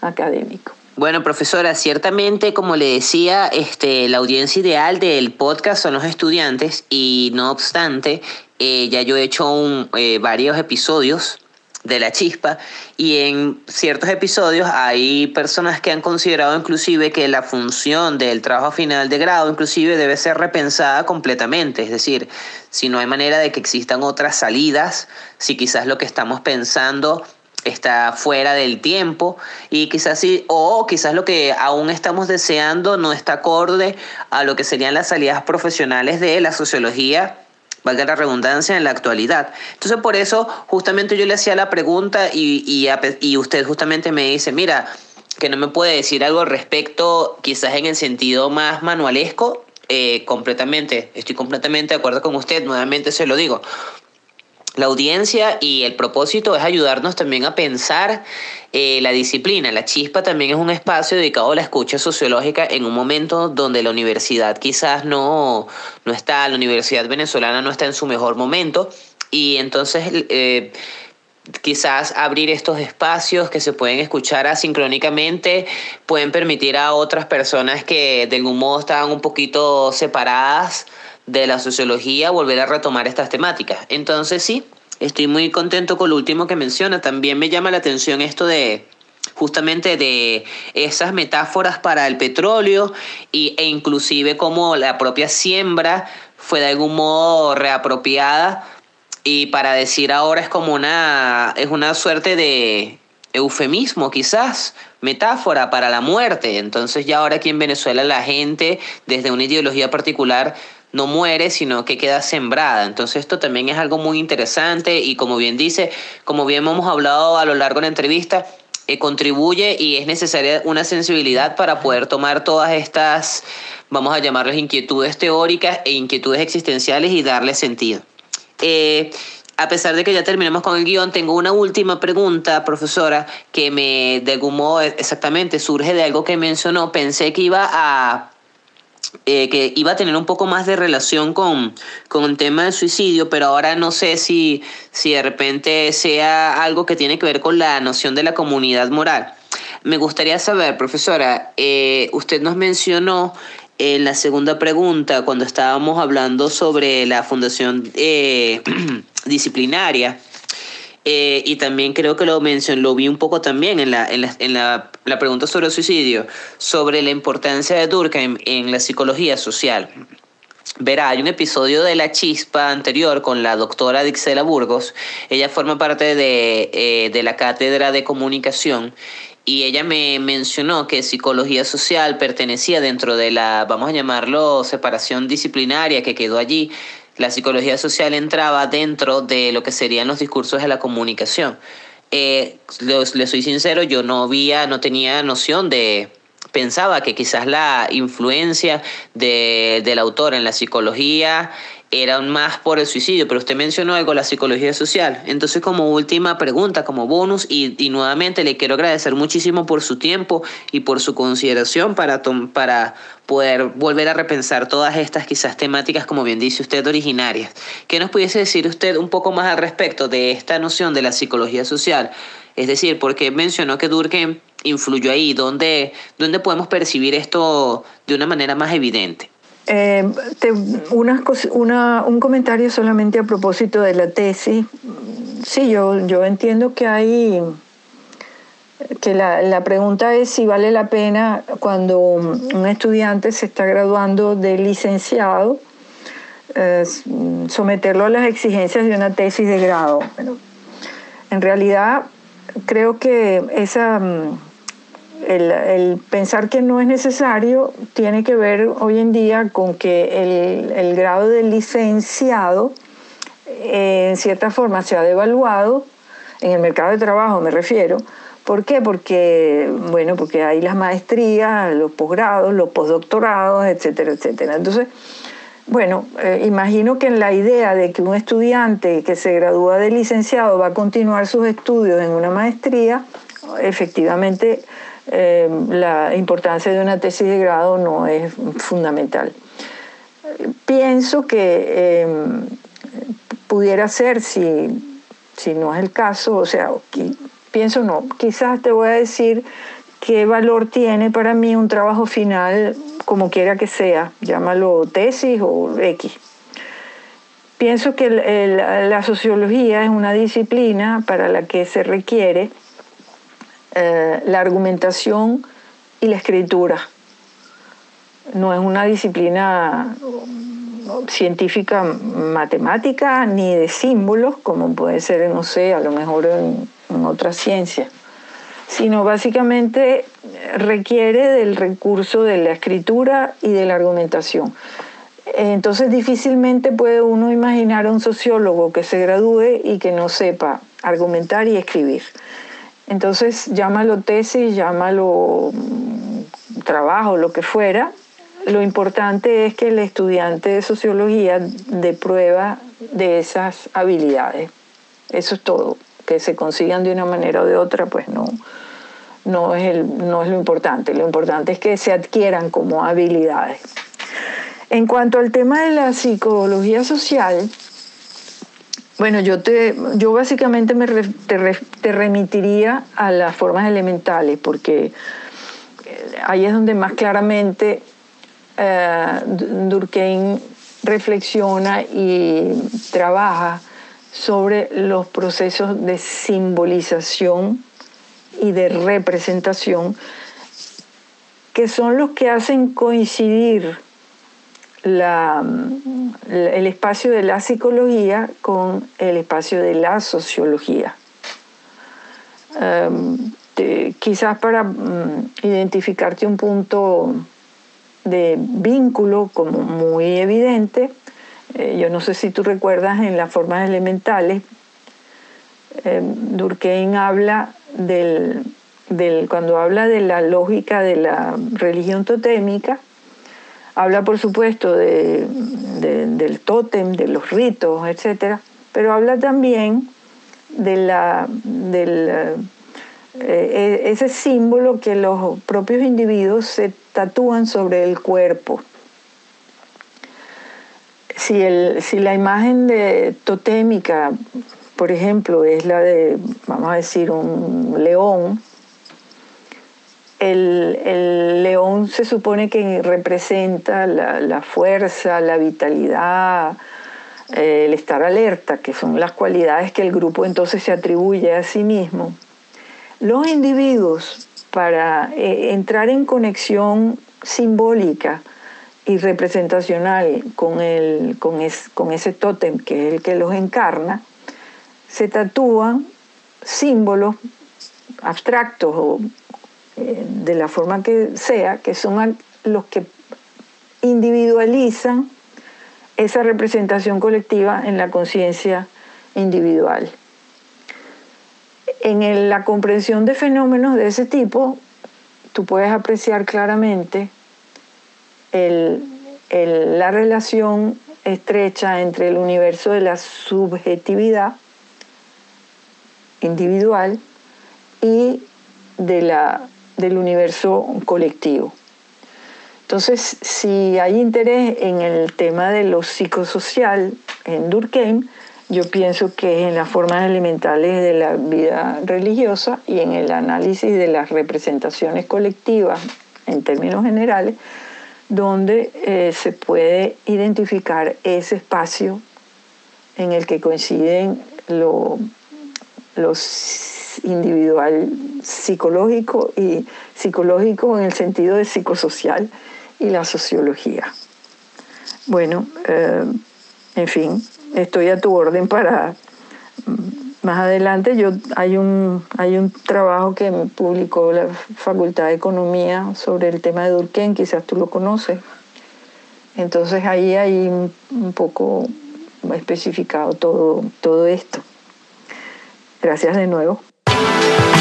académico. Bueno, profesora, ciertamente, como le decía, este, la audiencia ideal del podcast son los estudiantes y no obstante, eh, ya yo he hecho un, eh, varios episodios de la chispa. Y en ciertos episodios hay personas que han considerado inclusive que la función del trabajo final de grado inclusive debe ser repensada completamente, es decir, si no hay manera de que existan otras salidas, si quizás lo que estamos pensando está fuera del tiempo y quizás sí, o quizás lo que aún estamos deseando no está acorde a lo que serían las salidas profesionales de la sociología valga la redundancia, en la actualidad. Entonces, por eso, justamente yo le hacía la pregunta y, y, y usted justamente me dice, mira, que no me puede decir algo al respecto, quizás en el sentido más manualesco, eh, completamente, estoy completamente de acuerdo con usted, nuevamente se lo digo, la audiencia y el propósito es ayudarnos también a pensar eh, la disciplina. La chispa también es un espacio dedicado a la escucha sociológica en un momento donde la universidad quizás no, no está, la universidad venezolana no está en su mejor momento y entonces... Eh, quizás abrir estos espacios que se pueden escuchar asincrónicamente pueden permitir a otras personas que de algún modo estaban un poquito separadas de la sociología volver a retomar estas temáticas. Entonces sí, estoy muy contento con lo último que menciona. También me llama la atención esto de justamente de esas metáforas para el petróleo y, e inclusive como la propia siembra fue de algún modo reapropiada y para decir ahora es como una es una suerte de eufemismo quizás metáfora para la muerte entonces ya ahora aquí en Venezuela la gente desde una ideología particular no muere, sino que queda sembrada. Entonces esto también es algo muy interesante y como bien dice, como bien hemos hablado a lo largo de la entrevista, eh, contribuye y es necesaria una sensibilidad para poder tomar todas estas, vamos a llamarlas inquietudes teóricas e inquietudes existenciales y darle sentido. Eh, a pesar de que ya terminamos con el guion, tengo una última pregunta, profesora, que me, de algún modo, exactamente surge de algo que mencionó. Pensé que iba a eh, que iba a tener un poco más de relación con, con el tema del suicidio, pero ahora no sé si, si de repente sea algo que tiene que ver con la noción de la comunidad moral. Me gustaría saber, profesora, eh, usted nos mencionó en la segunda pregunta, cuando estábamos hablando sobre la fundación eh, disciplinaria, eh, y también creo que lo mencioné, lo vi un poco también en la, en la, en la, la pregunta sobre el suicidio, sobre la importancia de Durkheim en la psicología social. Verá, hay un episodio de La Chispa anterior con la doctora Dixela Burgos. Ella forma parte de, eh, de la cátedra de comunicación y ella me mencionó que psicología social pertenecía dentro de la, vamos a llamarlo, separación disciplinaria que quedó allí la psicología social entraba dentro de lo que serían los discursos de la comunicación. Eh, le soy sincero, yo no había, no tenía noción de, pensaba que quizás la influencia de, del autor en la psicología era más por el suicidio, pero usted mencionó algo, la psicología social. Entonces, como última pregunta, como bonus, y, y nuevamente le quiero agradecer muchísimo por su tiempo y por su consideración para, para poder volver a repensar todas estas quizás temáticas, como bien dice usted, originarias. ¿Qué nos pudiese decir usted un poco más al respecto de esta noción de la psicología social? Es decir, porque mencionó que Durkheim influyó ahí, ¿dónde, dónde podemos percibir esto de una manera más evidente? Eh, un comentario solamente a propósito de la tesis. Sí, yo, yo entiendo que hay, que la, pregunta es si vale la pena cuando un estudiante se está graduando de licenciado eh, someterlo a las exigencias de una tesis de grado. en realidad creo que esa, el, pensar que no es necesario tiene que ver hoy en día con que el, grado de licenciado eh, en cierta forma se ha devaluado en el mercado de trabajo me refiero. ¿Por qué? Porque, bueno, porque hay las maestrías, los posgrados, los postdoctorados, etcétera, etcétera. Entonces, bueno, eh, imagino que en la idea de que un estudiante que se gradúa de licenciado va a continuar sus estudios en una maestría, efectivamente eh, la importancia de una tesis de grado no es fundamental. Pienso que em, pudiera ser, si, si no es el caso, o sea, pienso no, quizás te voy a decir qué valor tiene para mí un trabajo final como quiera que sea, llámalo tesis o X. Pienso que la sociología es una disciplina para la que se requiere eh, la argumentación y la escritura. No es una disciplina científica matemática ni de símbolos, como puede ser, no sé, a lo mejor en, en otras ciencias sino básicamente requiere del recurso de la escritura y de la argumentación. Entonces difícilmente puede uno imaginar a un sociólogo que se gradúe y que no sepa argumentar y escribir. Entonces llámalo tesis, llámalo mm, trabajo, lo que fuera. Lo importante es que el estudiante de sociología dé prueba de esas habilidades. Eso es todo que se consigan de una manera o de otra, pues no, no, es, el, no es lo importante. Lo importante es que se adquieran como habilidades. En cuanto al tema de la psicología social, bueno, yo, te, yo básicamente me te, remitiría a las formas elementales, porque eh, ahí es donde más claramente eh, Durkheim reflexiona y trabaja sobre los procesos de simbolización y de representación que son los que hacen coincidir el espacio de la psicología con el espacio de la sociología. Em, quizás para mm, identificarte un punto de vínculo como muy evidente, eh, yo no sé si tú recuerdas en las formas elementales, eh, Durkheim habla del, cuando habla de la lógica de la religión totémica, habla por supuesto del tótem, de los ritos, etc., pero habla también de la, del, eh, ese símbolo que los propios individuos se tatúan sobre el cuerpo si, el, si la imagen de totémica, por ejemplo, es la de, vamos a decir, un león, el, león se supone que representa la, fuerza, la vitalidad, el estar alerta, que son las cualidades que el grupo entonces se atribuye a sí mismo. Los individuos, para eh, entrar en conexión simbólica, y representacional con, el, con, con ese tótem que es el que los encarna, se tatúan símbolos abstractos o eh, de la forma que sea, que son los que individualizan esa representación colectiva en la conciencia individual. En la comprensión de fenómenos de ese tipo, tú puedes apreciar claramente la relación estrecha entre el universo de la subjetividad individual y de la, del universo colectivo. Entonces, si hay interés en el tema de lo psicosocial en Durkheim, yo pienso que es en las formas elementales de la vida religiosa y en el análisis de las representaciones colectivas en términos generales, donde eh, se puede identificar ese espacio en el que coinciden lo, individual psicológico y psicológico en el sentido de psicosocial y la sociología. Bueno, eh, en fin, estoy a tu orden para más adelante. Yo hay un hay un trabajo que publicó la Facultad de Economía sobre el tema de Durkheim, quizás tú lo conoces. Entonces ahí hay un, poco especificado todo, todo esto. Gracias de nuevo. Thank you.